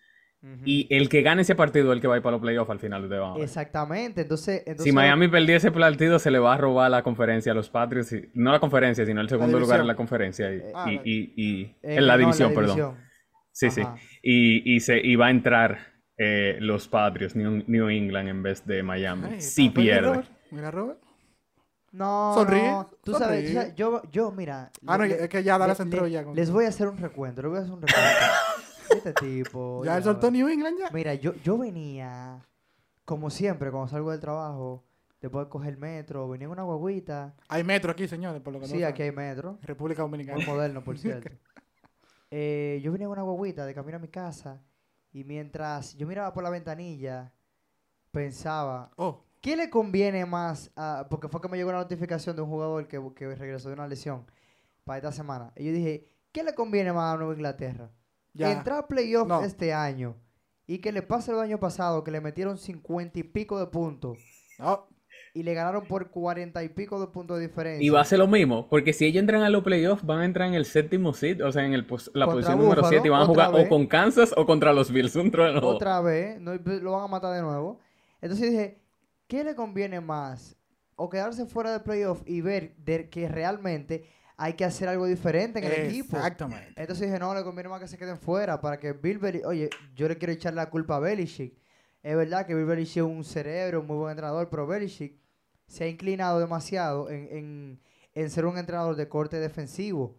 Y el que gane ese partido es el que va a ir para los playoffs al final. ustedes van a ver.
Exactamente, entonces, entonces
Si Miami perdía ese partido, se le va a robar la conferencia a los Patriots. y- no la conferencia, sino el segundo lugar en la conferencia. Y,
Ah,
y- y- y-
eh,
en la
no,
división, perdón.
división.
Sí, sí.
Ajá.
Y, y, se, y va a entrar eh, los Patriots, New, New England, en vez de Miami.
Ay, mira,
pierde.
Robert, Mira, Robert.
No,
Sonríe,
no, tú sabes, tú
sonríe.
sabes, yo, yo, mira.
Ah, no, es que ya Dallas
le-
entró
le-
ya con-
Les voy a hacer un recuento, les voy a hacer un recuento. [LAUGHS] este tipo. [LAUGHS]
Ya él soltó. New England ya.
Mira, yo, yo venía como siempre, cuando salgo del trabajo, después de coger el metro, venía en una guaguita.
Hay metro aquí, señores, por lo que
Sí, aquí hay metro.
República
Muy
Dominicana.
moderno, por [LAUGHS] cierto. Eh, yo venía en una guaguita de camino a mi casa y mientras yo miraba por la ventanilla, pensaba,
Oh,
¿qué le conviene más? a- porque fue que me llegó una notificación de un jugador que, que regresó de una lesión para esta semana. Y yo dije, ¿qué le conviene más a Nueva Inglaterra?
Ya.
Entrar a playoff
No.
este año y que le pase el año pasado, que le metieron 50 y pico de puntos
No,
y le ganaron por 40 y pico de puntos de diferencia.
Y va a ser lo mismo, porque si ellos entran a los playoffs, van a entrar en el séptimo seed, o sea, en el la
Contra
posición número
Buffalo,
7 y van a jugar
vez.
o con Kansas o contra los Bills. Un trueno.
otra vez, no, lo van a matar de nuevo. Entonces dije, ¿qué le conviene más? O quedarse fuera de playoff y ver de que realmente hay que hacer algo diferente en el equipo.
Exactamente.
Entonces dije, no, le conviene más que se queden fuera para que Bill Belichick... Oye, yo le quiero echar la culpa a Belichick. Es verdad que Bill Belichick es un cerebro, un muy buen entrenador, pero Belichick se ha inclinado demasiado en, en- en ser un entrenador de corte defensivo.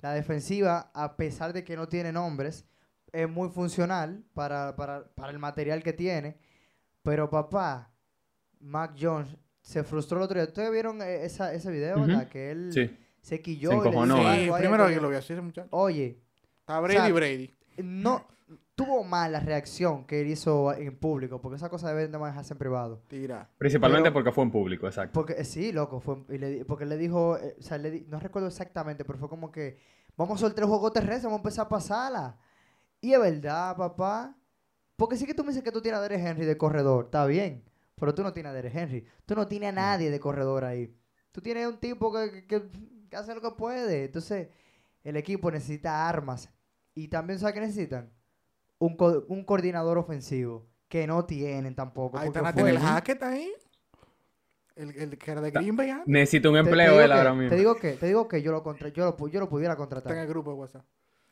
La defensiva, a pesar de que no tiene nombres, es muy funcional para, para- para el material que tiene. Pero papá, Mac Jones se frustró el otro día. ¿Ustedes vieron eh, esa, ese video,
Ujú.
verdad? Que él
Sí.
Se quilló
Se
y le
encojonó, ¿eh?
Sí, primero que lo vi así, ese muchacho.
Oye,
Está Brady
o sea,
Brady.
no tuvo mal la reacción que él hizo en público, porque esa cosa deben de manejarse en privado.
Tira.
Principalmente
Pero-
porque fue en público, exacto.
Porque eh, sí, loco, fue, y le porque le dijo, eh, o sea, le di- no recuerdo exactamente, pero fue como que vamos a soltar el juego terrestre, vamos a empezar a pasarla. Y es verdad, papá. Porque sí que tú me dices que tú tienes a Derek Henry de corredor, está bien, pero tú no tienes a Derek Henry. Tú no tienes a nadie de corredor ahí. Tú tienes un tipo que, que- que- que hace lo que puede. Entonces, el equipo necesita armas. Y también, ¿sabes qué necesitan? Un, co- un coordinador ofensivo, que no tienen tampoco.
Ahí están el Hackett ahí. El, el que era de Green Bay. ah,
Necesita un
Te- te
empleo él ahora
Te
mismo.
digo que, te digo que yo lo, contra, yo lo, yo lo pudiera
Está en
contratar.
el grupo de WhatsApp.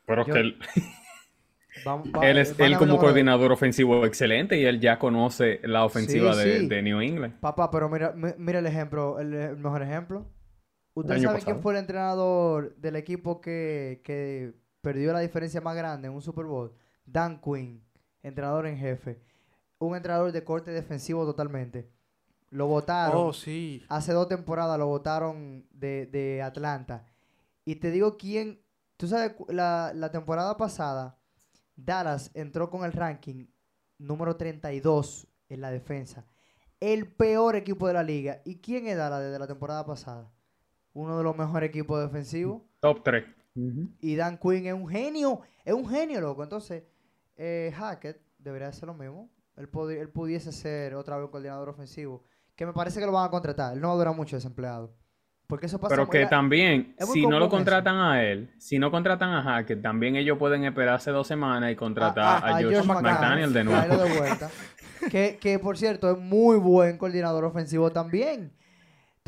Pero
yo-
que él, [LAUGHS]
Vamos- [LAUGHS] va-
él es él como coordinador ofensivo excelente y él ya conoce la ofensiva
Sí,
de,
sí.
de New England.
Papá, pero mira, mi- mira el ejemplo, el, el mejor ejemplo. ¿Usted sabe quién fue el entrenador del equipo que, que perdió la diferencia más grande en un Super Bowl? Dan Quinn, entrenador en jefe. Un entrenador de corte defensivo totalmente. Lo votaron.
Oh, sí.
Hace dos temporadas lo votaron de, de Atlanta. Y te digo quién. Tú sabes, la, la temporada pasada, Dallas entró con el ranking número 32 en la defensa. El peor equipo de la liga. ¿Y quién es Dallas desde la temporada pasada? Uno de los mejores equipos defensivos.
Top 3.
Y Dan Quinn es un genio. Es un genio, loco. Entonces, eh, Hackett debería hacer lo mismo. Él, él pudiese ser otra vez un coordinador ofensivo. Que me parece que lo van a contratar. Él no va a durar mucho desempleado. Porque eso pasa
Pero
muy-
que
la-
también, si no lo
eso.
contratan a él, si no contratan a Hackett, también ellos pueden esperarse dos semanas y contratar
a-
a,
a
Josh
Josh
McDaniel de nuevo.
de que, que, por cierto, es muy buen coordinador ofensivo también.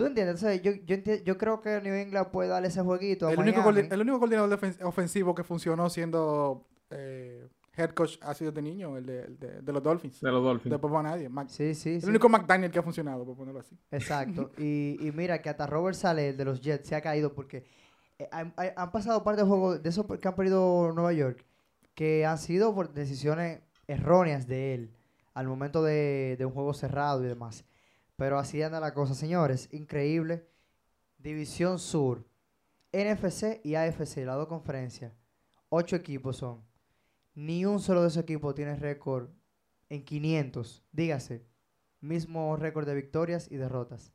¿Tú entiendes? Entonces, yo, yo, enti- yo creo que New England puede darle ese jueguito a
El único,
Miami.
coordi- el único coordinador ofensivo que funcionó siendo eh, head coach ha sido de niño, el de, el de- de los Dolphins.
De los Dolphins.
Después va nadie. Mac-
Sí, sí,
el
sí.
único McDaniel que ha funcionado, por ponerlo así.
Exacto. [LAUGHS] y, y mira que hasta Robert Saleh, el de los Jets, se ha caído porque eh, han, han pasado parte de juegos de esos que han perdido Nueva York que han sido por decisiones erróneas de él al momento de, de un juego cerrado y demás. Pero así anda la cosa, señores. Increíble. División Sur, NFC y AFC, las dos conferencias. Ocho equipos son. Ni un solo de esos equipos tiene récord en 500. Dígase, mismo récord de victorias y derrotas.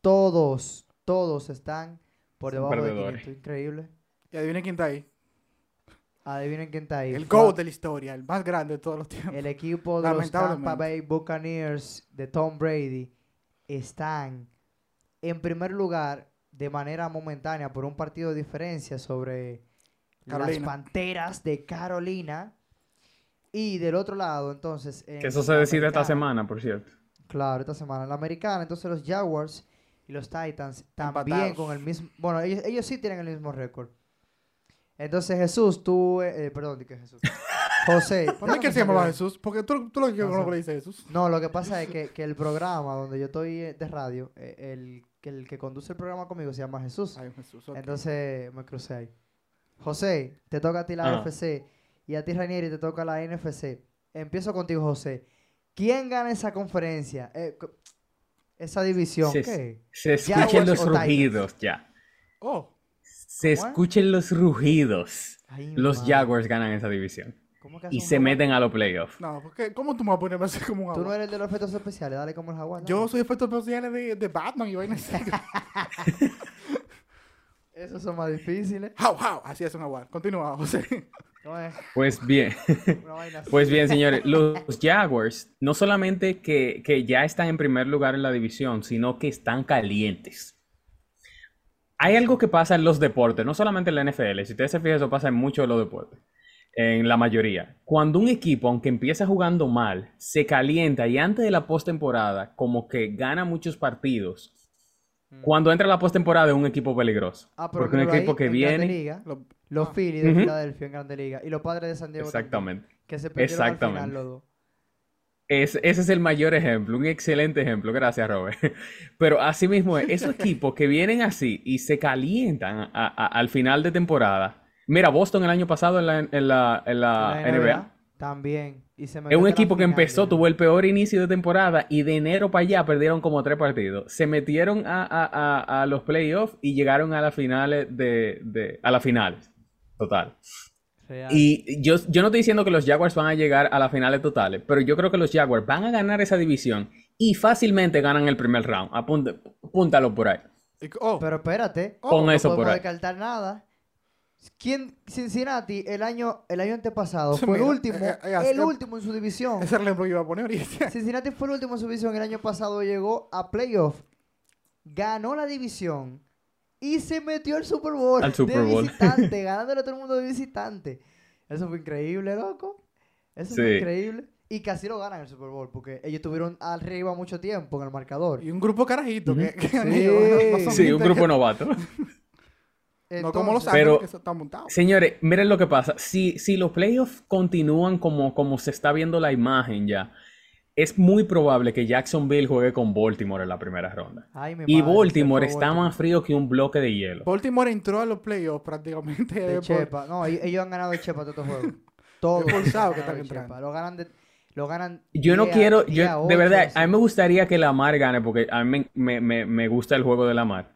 Todos, todos están por debajo de
perdedores.
500. Increíble.
Y adivinen quién está ahí.
Adivinen quién está ahí.
El GOAT de la historia, el más grande de todos los tiempos.
El equipo de los Tampa. Bay Buccaneers de Tom Brady están en primer lugar de manera momentánea por un partido de diferencia sobre las. Panteras de Carolina. Y del otro lado, entonces... en
Que eso se decide esta semana, por cierto.
Claro, esta semana. En la americana, entonces los Jaguars y los Titans también
Empatados.
con el mismo... Bueno, ellos, ellos sí tienen el mismo récord. Entonces Jesús, tú... eh, eh, perdón, ¿de qué Jesús? [LAUGHS] José.
¿Por qué que se llamaba. Jesús? Porque tú, tú lo que
No
le dices Jesús.
No, lo que pasa es que, que el programa donde yo estoy eh, de radio, eh, el, que el que conduce el programa conmigo se llama Jesús.
Ay, Jesús. ok.
Entonces me crucé ahí. José, te toca a ti la
Ah.
AFC y a ti Ranieri te toca la NFC. Empiezo contigo, José. ¿Quién gana esa conferencia? Eh, esa división.
Se,
¿Qué?
se
Jaguars
escuchen los rugidos ya.
Oh,
Se escuchen los rugidos.
Ay,
Los. Jaguars ganan esa división.
¿Cómo que
Y
un
se
jaguar?
meten a los playoffs.
no, porque ¿cómo tú me vas a ponerme así como un
Tú no eres el de los efectos especiales, dale como el jaguar.
Yo soy efectos especiales de, de Batman y vainas así. [LAUGHS]
Esos son más difíciles.
How, how. Así es un agua. Continúa, José.
No es
Pues bien. Pues bien, señores, los Jaguars no solamente que, que ya están en primer lugar en la división, sino que están calientes. Hay algo que pasa en los deportes, no solamente en la NFL, si ustedes se fijan, eso pasa en muchos de los deportes, en la mayoría. Cuando un equipo, aunque empieza jugando mal, se calienta y antes de la postemporada, como que gana muchos partidos, cuando entra la postemporada es un equipo peligroso.
Ah, pero
porque un
ahí,
equipo que
en
viene...
Liga,
Lo-
los
ah,
Phillies de
Ujú.
Filadelfia en Grande Liga y los padres de San Diego también,
Exactamente.
que se perdieron al final
Exactamente.
los dos.
Es- ese es el mayor ejemplo, un excelente ejemplo. Gracias, Robert. [LAUGHS] Pero así mismo es, esos [LAUGHS] equipos que vienen así y se calientan a- a- al final de temporada. Mira, Boston el año pasado en la, en la- en la
La
NBA.
También. Y se
Es un equipo que empezó,
ya.
tuvo el peor inicio de temporada y de enero para allá perdieron como tres partidos. Se metieron a, a- a- a los playoffs y llegaron a las finales de, de- a las finales. Total.
Real.
Y yo, yo no estoy diciendo que los Jaguars van a llegar a las finales totales, pero yo creo que los Jaguars van a ganar esa división y fácilmente ganan el primer round. Apunte- apúntalo por ahí.
oh,
Pero espérate.
Pon
no
eso por
podemos
ahí.
descartar nada. ¿Quién, Cincinnati, el año, el año antepasado,
Sí, [LAUGHS]
fue el último,
eh, eh,
el
eh,
último en su división.
ese ejemplo que iba a poner ahorita.
Cincinnati fue el último en su división. El año pasado llegó a playoff, ganó la división y se metió al Super Bowl.
Al Super
de
Bowl.
visitante, [LAUGHS] ganándole a todo el mundo de visitante. Eso fue increíble, loco. Eso fue increíble. Y casi lo ganan el Super Bowl, porque ellos tuvieron arriba mucho tiempo en el marcador.
Y un grupo carajito que, que han
Sí.
ido, no- no son
Sí, un grupo
que- [LAUGHS]
novato.
No como los
Pero-
Ángeles que están montados.
Señores, miren lo que pasa. Si, si los playoffs continúan como, como se está viendo la imagen ya, es muy probable que Jacksonville juegue con Baltimore en la primera ronda.
ay, mi
Y
madre,
Baltimore está
Baltimore.
más frío que un bloque de hielo.
Baltimore entró a los playoffs prácticamente.
De Chepa. No, ellos, han ganado de Chepa todos estos juegos. [LAUGHS] Todos. Han
que están
de
entrando.
Lo ganan de... Lo ganan
Yo no
10 a-
quiero,
10
yo, de
8,
verdad,
así.
a mí me gustaría que Lamar gane porque a mí me, me- me gusta el juego de Lamar.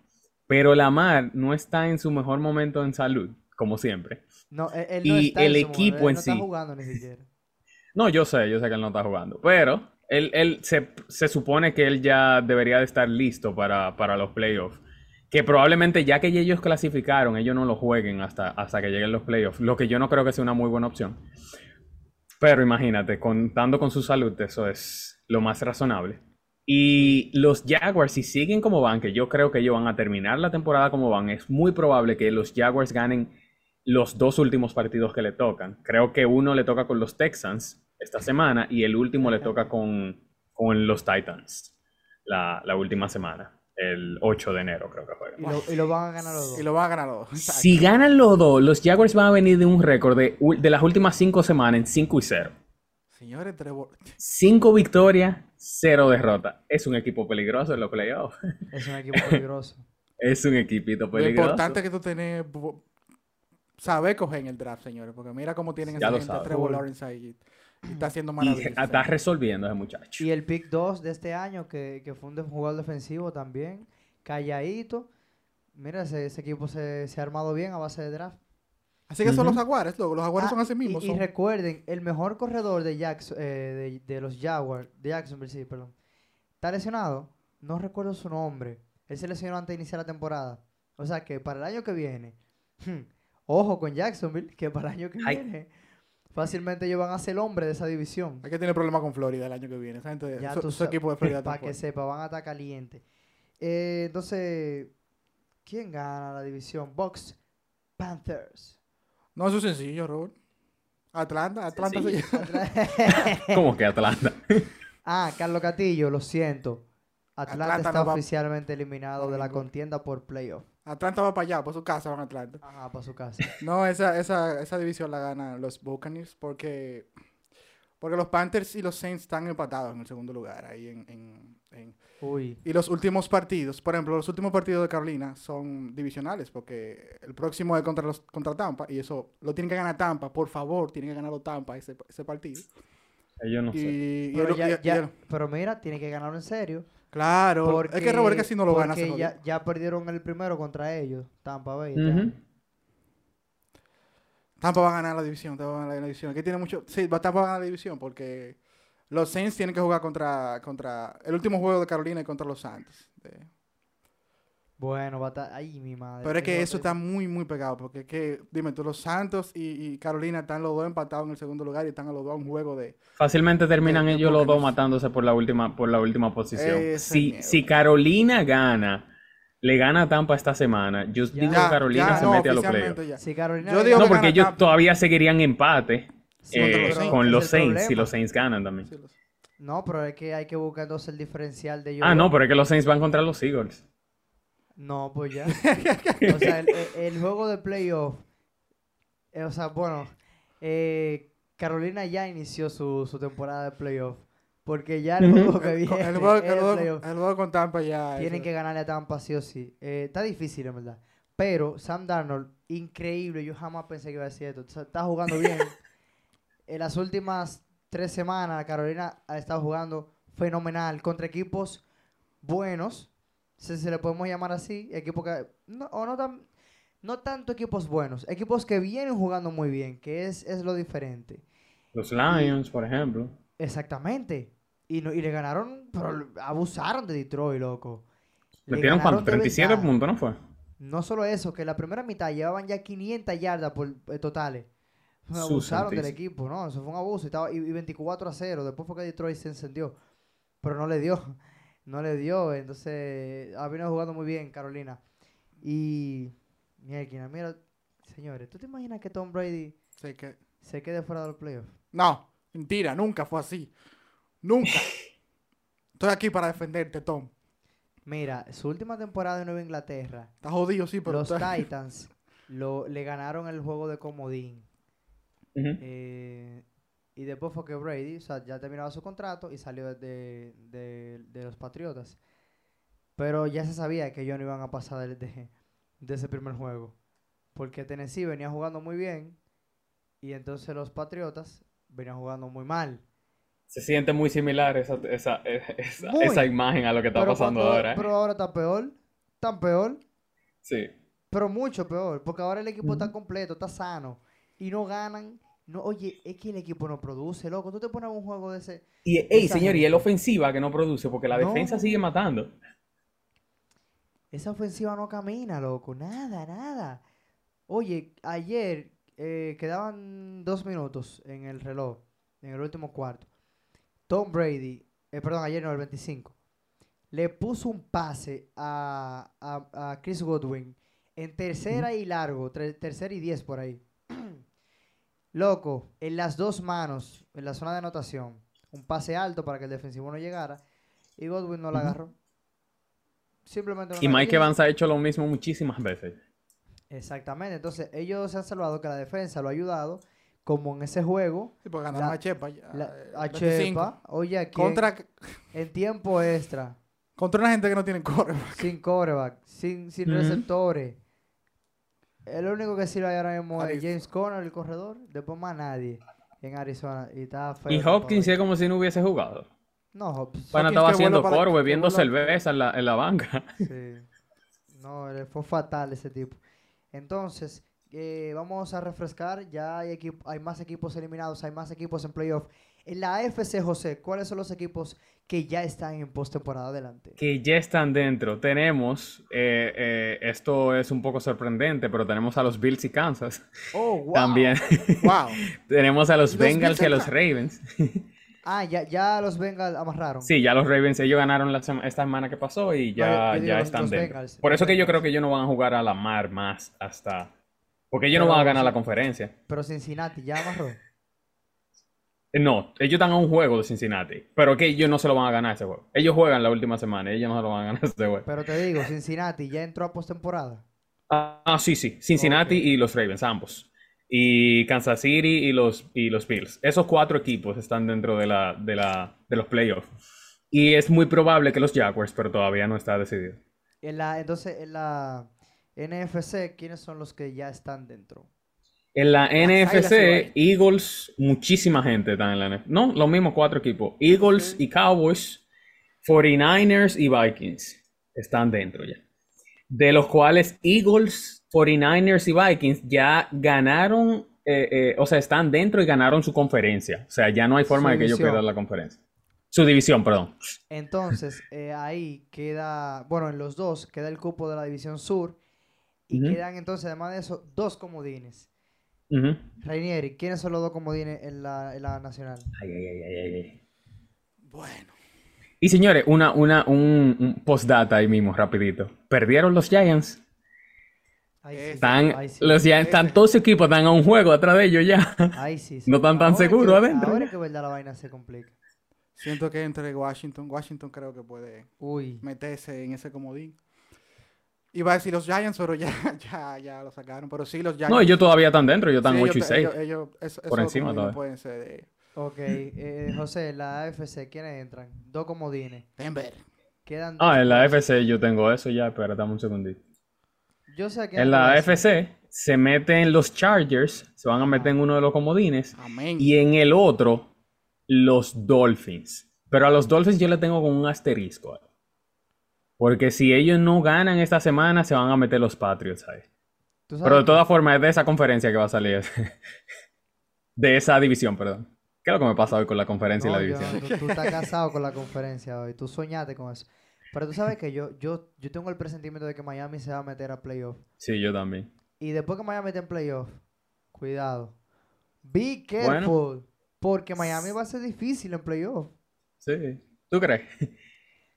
Pero Lamar no está en su mejor momento en salud, como siempre.
No, él, él no
y
está
el
en su momento,
equipo
él
en
no está
sí.
jugando ni siquiera. [LAUGHS]
No, yo sé, yo sé que él no está jugando. Pero él, él se, se supone que él ya debería de estar listo para, para los playoffs. Que probablemente ya que ellos clasificaron, ellos no lo jueguen hasta, hasta que lleguen los playoffs. Lo que yo no creo que sea una muy buena opción. Pero imagínate, contando con su salud, eso es lo más razonable. Y los Jaguars, si siguen como van, que yo creo que ellos van a terminar la temporada como van, es muy probable que los Jaguars ganen los dos últimos partidos que le tocan. Creo que uno le toca con los Texans esta semana y el último le toca con, con los Titans la, la última semana, el 8 de enero creo que
Y lo, y lo van a ganar los dos.
Y lo van a ganar los dos.
Si ganan los dos, los Jaguars van a venir de un récord de, de las últimas cinco semanas en 5 y 0.
Señores, Trevor.
5 victorias, 0 derrotas. Es un equipo peligroso en los playoffs. [LAUGHS]
Es un equipo peligroso.
Es un equipito
Lo
peligroso.
importante es que tú tenés. Saber coger en el draft, señores. Porque mira cómo tienen
Ya
esa
lo
gente a
sabes.
Trevor. Lawrence ahí. Y está haciendo
Y
maravillas.
está resolviendo ese muchacho.
Y el pick 2 de este año, que, que fue un jugador defensivo también, calladito. Mira, ese, ese equipo se, se ha armado bien a base de draft.
Así que son los Jaguares, loco. Los Jaguares
Ah,
son así mismos.
Y,
son-
recuerden, el mejor corredor de, Jackson, eh, de, de los Jaguars, de Jacksonville, sí, perdón, está lesionado. No recuerdo su nombre. Él se lesionó antes de iniciar la temporada. O sea que para el año que viene, ojo con Jacksonville, que para el año que
Ay.
viene, fácilmente ellos van a ser el hombre de esa división.
Hay que tener problemas con Florida el año que viene. Esa gente,
Ya
su,
tú
su
sabes,
equipo de Florida
Para que sepa, van a estar calientes. Eh, entonces, ¿quién gana la división? Box Panthers.
No, eso es sencillo, Robert. Atlanta, Atlanta se. [LAUGHS]
¿Cómo que Atlanta? [LAUGHS]
ah, Carlos Catillo, lo siento. Atlanta,
Atlanta
está
no va-
oficialmente eliminado de la contienda por playoff.
Atlanta va para allá, por su casa van a Atlanta.
Ajá, para su casa. [LAUGHS]
No, esa, esa, esa división la ganan los Buccaneers porque, porque los Panthers y los Saints están empatados en el segundo lugar. Ahí en, en- en-
Uy.
Y los últimos partidos, por ejemplo, los últimos partidos de Carolina son divisionales porque el próximo es contra, los, contra Tampa y eso lo tienen que ganar Tampa. Por favor, tienen que ganarlo Tampa ese, ese partido.
Ellos no sé.
Y, y
Pero,
el-
ya-
y- y
ya-
el-
pero mira, tiene que ganarlo en serio.
claro, es que Robert casi no lo gana.
porque ya, ya perdieron el primero contra ellos, Tampa Bay.
Tampa va a ganar la división, Tampa va a ganar la división. Que tiene mucho, sí, va- Tampa va a ganar la división porque los Saints tienen que jugar contra, contra el último juego de Carolina y contra los Santos. De-
Bueno, va a estar... Ay, mi madre.
Pero es que eso está muy, muy pegado porque es que, dime tú, los Santos y, y Carolina están los dos empatados en el segundo lugar y están a los dos a un juego de...
Fácilmente terminan
de-
ellos los dos matándose por la última, por la última posición. Si,
miedo.
si Carolina gana, le gana a Tampa esta semana, yo digo que Carolina
ya,
se
no,
mete a los playoffs.
Si Carolina...
Yo
le
digo
No, porque
gana
ellos
Tampa.
todavía seguirían empate
Sí,
eh,
los
con los Saints si los Saints ganan también.
Sí, los-
No, pero es que hay que buscar entonces el diferencial de ellos.
Ah, no, pero es que los Saints van contra los Eagles.
No, pues ya. [LAUGHS] o sea, el, juego de playoff. eh, o sea, bueno, eh, Carolina ya inició su, su temporada de playoff. Porque ya el juego que viene
el juego,
es
el juego-
playoff.
el juego con Tampa ya...
Tienen
eso-
que ganarle a Tampa sí o sí. Eh, está difícil, en verdad. Pero Sam Darnold, increíble. Yo jamás pensé que iba a decir esto. O sea, está jugando bien. [LAUGHS] en las últimas tres semanas, Carolina ha estado jugando fenomenal contra equipos buenos. Si se le podemos llamar así. Equipos que. No, o no tan. No tanto equipos buenos, equipos que vienen jugando muy bien, que es, es lo diferente.
Los Lions, por ejemplo.
Exactamente. Y, no, y le ganaron, pero abusaron de Detroit, loco. Le
Metieron cuánto?
de
37
verdad.
puntos, ¿no fue?
No solo eso, que la primera mitad llevaban ya 500 yardas por, eh, totales.
Su
Abusaron del equipo, ¿no? Eso fue un abuso. Y, estaba, y, y 24 a 0. Después fue que Detroit se encendió. Pero no le dio. [LAUGHS] No le dio. Entonces, ha venido jugando muy bien Carolina. Y. Mierda, mira, señores, ¿tú te imaginas que Tom Brady
Sí, que-
se quede fuera de los playoffs?
No, mentira, nunca fue así. Nunca. [LAUGHS] Estoy aquí para defenderte, Tom.
Mira, su última temporada en Nueva Inglaterra,
Estás jodido, sí, pero...
los
está-
Titans lo, le ganaron el juego de comodín. Eh, y después fue que Brady, o sea, ya terminaba su contrato y salió de, de- de los Patriotas. Pero ya se sabía que ellos no iban a pasar de, de- de ese primer juego. Porque Tennessee venía jugando muy bien y entonces los Patriotas venían jugando muy mal.
Se siente muy similar esa, esa, esa,
Muy.
esa imagen a lo que está
pero,
pasando
cuando-
ahora. ¿eh?
pero ahora está peor, tan peor,
Sí.
pero mucho peor. Porque ahora el equipo está completo, está sano y no ganan. No, oye, es que el equipo no produce, loco. Tú te pones un juego de ese.
Y, ey, señor, y
gente.
el ofensiva que no produce, porque la
No.
defensa sigue matando.
Esa ofensiva no camina, loco. Nada, nada. Oye, ayer eh, quedaban dos minutos en el reloj, en el último cuarto. Tom Brady, eh, perdón, ayer no, el 25, le puso un pase a, a- a Chris Godwin en tercera y largo, tercera y diez por ahí. Loco, en las dos manos, en la zona de anotación, un pase alto para que el defensivo no llegara y Godwin no la agarró. Simplemente no
Y Mike Evans ha hecho lo mismo muchísimas veces.
Exactamente, entonces ellos se han salvado que la defensa lo ha ayudado, como en ese juego,
Sí, pues ganaron
La-
a Chepa. ya,
la,
eh,
a
25.
Chepa, oye, aquí
Contra,
en tiempo extra,
contra una gente que no tiene core.
sin coreback, sin, sin receptores. El único que sirve ahora mismo es. James Conner, el corredor, después más nadie en Arizona. Y está feo
Y Hopkins es como si no hubiese jugado.
No, Hopkins.
Hopkins
estaba haciendo coro, bebiendo cerveza en la, en la banca.
Sí. No, fue fatal ese tipo. Entonces, eh, vamos a refrescar. Ya hay, hay más equipos eliminados, hay más equipos en playoff. En la AFC, José, ¿cuáles son los equipos que ya están en postemporada adelante?
que ya están dentro. Tenemos, eh, eh, esto es un poco sorprendente, pero tenemos a los Bills y Kansas.
Oh, [LAUGHS] wow.
También
wow. [LAUGHS]
tenemos a los
Los
Bengals
Bills
y a los Ravens. [LAUGHS]
Ah, ya, ya los Bengals amarraron.
Sí, ya los Ravens, ellos ganaron la sema- esta semana que pasó y ya,
No, yo- yo digo
ya
los-
están dentro.
Bengals,
Por eso que yo creo que ellos no van a jugar a la mar más hasta... Porque ellos no van a ganar la conferencia.
Pero Cincinnati ya amarró.
Eh, No, ellos están a un juego de Cincinnati, pero que ellos no se lo van a ganar ese juego. Ellos juegan la última semana, ellos no se lo van a ganar [LAUGHS] ese juego.
Pero te digo, Cincinnati ya entró a postemporada.
Ah, ah, sí, sí. Cincinnati y los Ravens, ambos. Y Kansas City y los, y los Bills. Esos cuatro equipos están dentro de, la, de, la, de los playoffs. Y es muy probable que los Jaguars, pero todavía no está decidido.
En la, entonces, en la NFC, ¿quiénes son los que ya están dentro?
En la NFC. Eagles, muchísima gente está en la NFC. No, los mismos cuatro equipos. Eagles y Cowboys, 49ers y Vikings están dentro ya. De los cuales Eagles, 49ers y Vikings ya ganaron, eh, eh, o sea, están dentro y ganaron su conferencia. O sea, ya no hay forma
Su
de que ellos
división.
pierdan la conferencia. Su división, perdón.
Entonces, eh, ahí queda, bueno, en los dos queda el cupo de la División Sur y quedan entonces, además de eso, dos comodines. Rainieri, ¿quiénes son los dos comodines en la, en la nacional?
Ay, ay, ay, ay, ay.
Bueno.
Y señores, una, una, un, un postdata ahí mismo, rapidito. Perdieron los Giants.
Sí,
Están,
ahí sí.
los Giants, están todos sus equipos, están a un juego atrás de ellos ya.
Ahí sí, sí. [LAUGHS]
No están tan seguros adentro,
Ahora que verdad la vaina se complica.
Siento que entre Washington, Washington creo que puede
Uy.
meterse en ese comodín. Iba a decir los Giants, pero ya, [LAUGHS] ya, ya lo sacaron. Pero sí, los Giants.
No, ellos todavía están dentro, ellos están
sí,
8 y
ellos-
6.
ellos- ellos- eso-
Por encima todavía.
pueden ser de
Ok, eh, José, la AFC, ¿quiénes entran? Dos comodines.
Denver.
Quedan
Ah, en la
cosas.
FC yo tengo eso ya, pero dame un segundito.
Yo sé
En la
decir.
FC se meten los Chargers, se van a meter en uno de los comodines.
Amén.
Y en el otro, los Dolphins. Pero a los Dolphins yo le tengo con un asterisco. Porque si ellos no ganan esta semana, se van a meter los Patriots ahí.
¿Tú sabes
Pero de todas formas, es de esa conferencia que va a salir. [LAUGHS] De esa división, perdón. ¿Qué es lo que me pasa hoy con la conferencia
No,
y la
yo-
división?
tú, tú estás casado con la conferencia hoy. Tú soñaste con eso. Pero tú sabes que yo, yo, yo tengo el presentimiento de que Miami se va a meter a playoff.
Sí, yo también.
Y después que Miami mete en playoff, cuidado. Be
Bueno.
careful. Porque Miami va a ser difícil en playoff.
Sí. ¿Tú crees?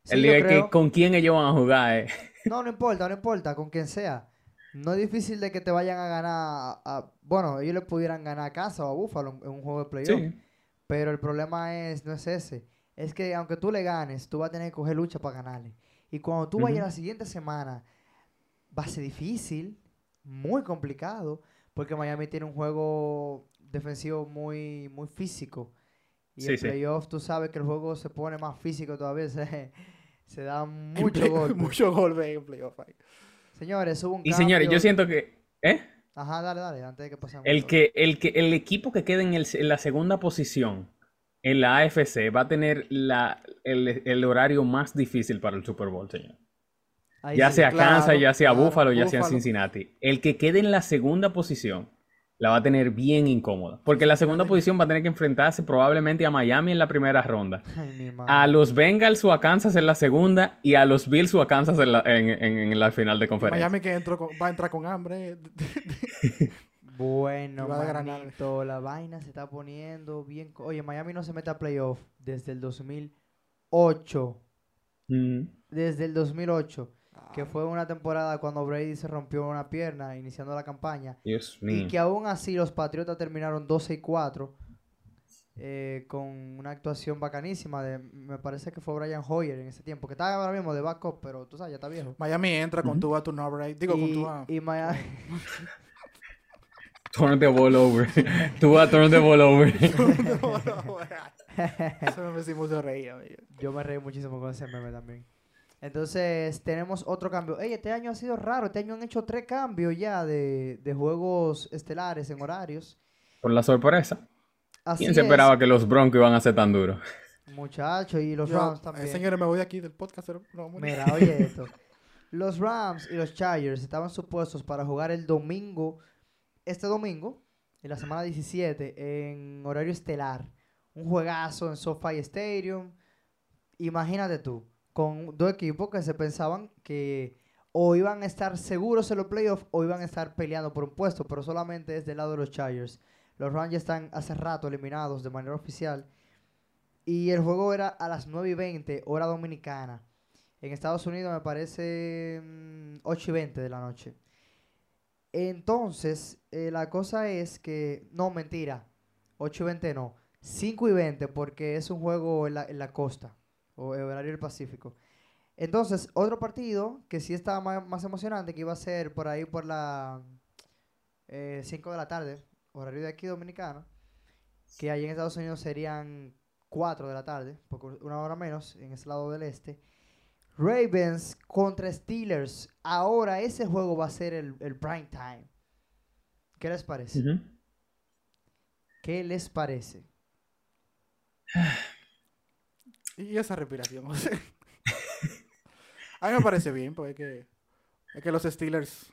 Sí,
El
yo
día que
creo.
con quién ellos van a jugar, eh. [LAUGHS]
No, no importa, no importa, con quien sea. No es difícil de que te vayan a ganar. a- a- bueno, ellos le pudieran ganar a casa o a Buffalo en un juego de playoff.
Sí.
Pero el problema es, no es ese. Es que aunque tú le ganes, tú vas a tener que coger lucha para ganarle. Y cuando tú vayas
Ujú.
la siguiente semana, va a ser difícil, muy complicado, porque Miami tiene un juego defensivo muy, muy físico. Y
Sí,
en
sí.
playoff tú sabes que el juego se pone más físico todavía, [LAUGHS] se, se da mucho
play- [LAUGHS]
golpe.
Mucho golpe en playoff.
Señores, hubo un
Y señores, yo siento que. ¿Eh?
Ajá, dale, dale, antes de que pasemos.
El que, el que, el equipo que quede en, el- en la segunda posición en la AFC va a tener la, el, el horario más difícil para el Super Bowl, señor.
Ahí
Ya
sí.
sea
claro,
Kansas, ya sea
claro,
Buffalo, ya sea. Cincinnati. El que quede en la segunda posición la va a tener bien incómoda. Porque en la segunda posición va a tener que enfrentarse probablemente a Miami en la primera ronda.
Ay.
A los Bengals o a Kansas en la segunda y a los Bills o a Kansas en la, en, en- en la final de conferencia.
Miami que entró con- va a entrar con hambre. [LAUGHS]
Bueno, manito, la vaina se está poniendo bien. Oye, Miami no se mete a playoff desde el 2008.
Mm.
Desde el 2008,
Ah,
que fue una temporada cuando Brady se rompió una pierna iniciando la campaña.
Dios
Y que aún así los Patriotas terminaron 12 y 4 eh, con una actuación bacanísima de, me parece que fue Brian Hoyer en ese tiempo, que está ahora mismo de backup, pero tú sabes, ya está viejo.
Miami entra con
Ujú.
tu a tu. Digo, con tu
y Miami, [LAUGHS]
Turn the ball over. Tú vas a turn the ball over.
Eso me hicimos de reír, amigo.
Yo me reí muchísimo con ese meme también. Entonces, tenemos otro cambio. Ey, este año ha sido raro. Este año han hecho tres cambios ya de, de juegos estelares en horarios.
Por la sorpresa.
Así
¿Quién se
es,
esperaba que los Broncos iban a ser tan duros?
Muchachos, y los
Yo,
Rams
eh,
también.
señores, me voy de aquí del podcast. no,
Mira, oye esto. [LAUGHS] Los Rams y los Chargers estaban supuestos para jugar el domingo, este domingo, en la semana 17, en horario estelar. Un juegazo en SoFi Stadium. Imagínate tú, con dos equipos que se pensaban que o iban a estar seguros en los playoffs o iban a estar peleando por un puesto, pero solamente es del lado de los Chargers. Los ya están hace rato eliminados de manera oficial. Y el juego era a las 9 y 20, hora dominicana. En Estados Unidos me parece mm, 8 y 20 de la noche. Entonces, eh, la cosa es que, no, mentira, 8 y 20 no, 5 y 20 porque es un juego en la, en la costa, o el horario del Pacífico. Entonces, otro partido que sí estaba más, emocionante, que iba a ser por ahí por la 5 de la tarde, horario de aquí dominicano, que allí en Estados Unidos serían 4 de la tarde, porque una hora menos en ese lado del este. Ravens contra Steelers. Ahora ese juego va a ser el, el prime time. ¿Qué les parece?
Ujú.
¿Qué les parece? [SIGHS]
Y esa respiración, [LAUGHS] José. A mí me parece bien, porque es que, es que los Steelers.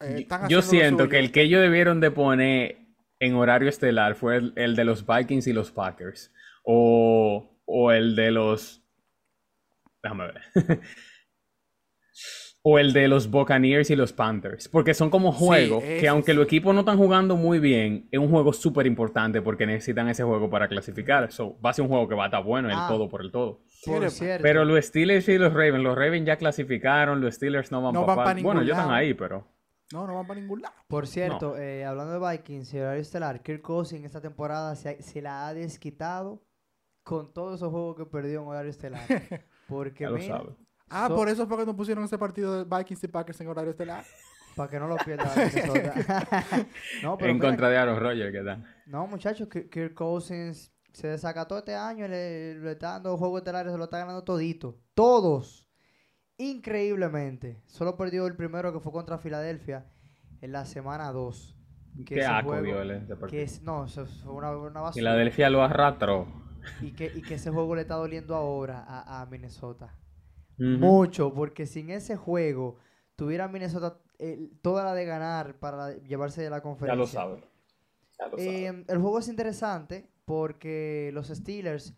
eh, están
Yo siento que el que ellos debieron de poner en horario estelar fue el, el de los Vikings y los Packers. O, o el de los... Déjame ver. [LAUGHS] o el de los Buccaneers y los Panthers. Porque son como
Sí,
juegos que aunque los equipos no están jugando muy bien, es un juego súper importante porque necesitan ese juego para clasificar. So, va a ser un juego que va a estar bueno, el
Ah.
todo por el todo.
Por.
Pero los Steelers y los Ravens, los Ravens ya clasificaron, los Steelers no van
No
para
van pa' ningún
Bueno, ellos están ahí, pero...
No, no van para ningún lado.
Por cierto, eh, hablando de Vikings y horario estelar, Kirk Cousins esta temporada se, ha- se la ha desquitado con todos esos juegos que perdió en horario estelar. [LAUGHS] Porque
Ya lo
mira,
sabes.
Ah,
So-
por eso fue que no pusieron ese partido de Vikings y Packers en horario estelar.
para que no lo pierda Minnesota. [LAUGHS] [LAUGHS] no, pero
En
mira,
contra de Aaron Rodgers, ¿qué tal?
no, muchachos, Kirk Cousins se desacató este año, le, le está dando juegos estelares, se lo está ganando todito. Todos. Increíblemente. Solo perdió el primero que fue contra Filadelfia en la semana 2.
Qué asco dio él ese partido.
que es, no, eso fue una, una basura.
Filadelfia lo arrastró.
Y que, y que ese juego le está doliendo ahora a, a Minnesota. Mucho, porque sin ese juego tuviera Minnesota eh, toda la de ganar para llevarse de la
Ya
conferencia.
Ya lo sabe.
Eh, el juego es interesante porque los Steelers,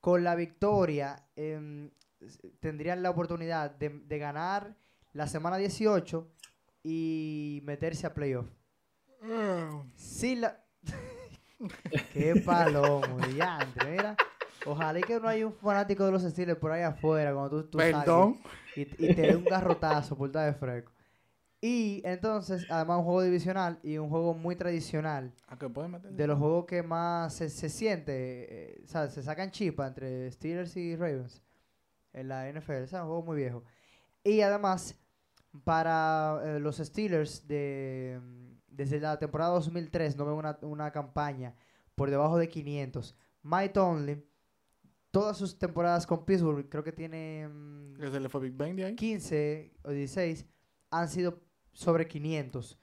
con la victoria, em, tendrían la oportunidad de, de ganar la semana 18 y meterse a playoff. Si la... [LAUGHS] Qué palomo, diantre, mira. Ojalá y que no haya un fanático de los Steelers por ahí afuera cuando tú, tú
Perdón.
y, y te dé un garrotazo por estar de fresco. Y entonces, además un juego divisional y un juego muy tradicional,
¿A qué pueden meter?
de los juegos que más se, se siente, eh, o sea, se sacan chipa entre Steelers y Ravens en la NFL, o sea, un juego muy viejo. Y además, para eh, los Steelers, de, desde la temporada 2003 no veo una, una campaña por debajo de 500. Mike Tomlin, todas sus temporadas con Pittsburgh, creo que tiene mm,
Que se le fue Big Bang de ahí.
15 o 16 han sido sobre 500.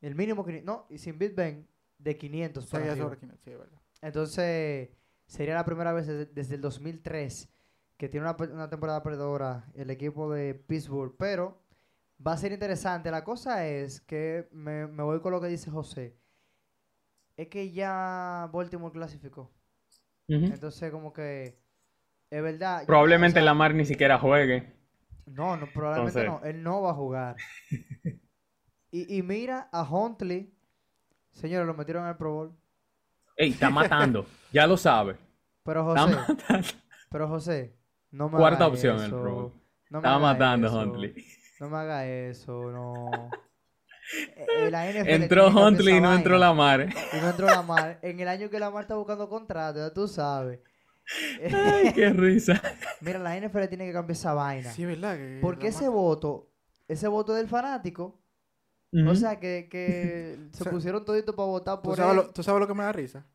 El mínimo, 500, no, y sin Big Ben, de 500
Sí,
para
sobre 500, sí, es verdad.
Entonces, sería la primera vez desde, desde el 2003 que tiene una, temporada perdedora el equipo de Pittsburgh. Pero va a ser interesante. La cosa es que me, me voy con lo que dice José. Es que ya Baltimore clasificó. Entonces, como que es verdad.
Probablemente
o sea,
Lamar ni siquiera juegue.
No, no, probablemente
Entonces-
no. Él no va a jugar. [LAUGHS] y, y mira a Huntley. Señores, lo metieron en el Pro Bowl.
Ey, está matando. [LAUGHS] ya lo sabe.
Pero José, pero José, no me
Cuarta
haga
opción el. Pro Bowl.
No me
Está matando
eso.
Huntley.
No me haga eso, no. Eh, la NFL
Entró Huntley y no entró. Lamar.
Y no entró Lamar. En el año que Lamar está buscando contrato, ya tú sabes.
Ay, qué risa. [LAUGHS]
Mira, la NFL tiene que cambiar esa vaina.
Sí, es verdad. Que
Porque ese voto, ese voto del fanático, o sea, que, que [LAUGHS] se
O sea,
pusieron toditos para votar
¿Tú
por
sabes,
él.
lo, tú sabes lo que me da risa?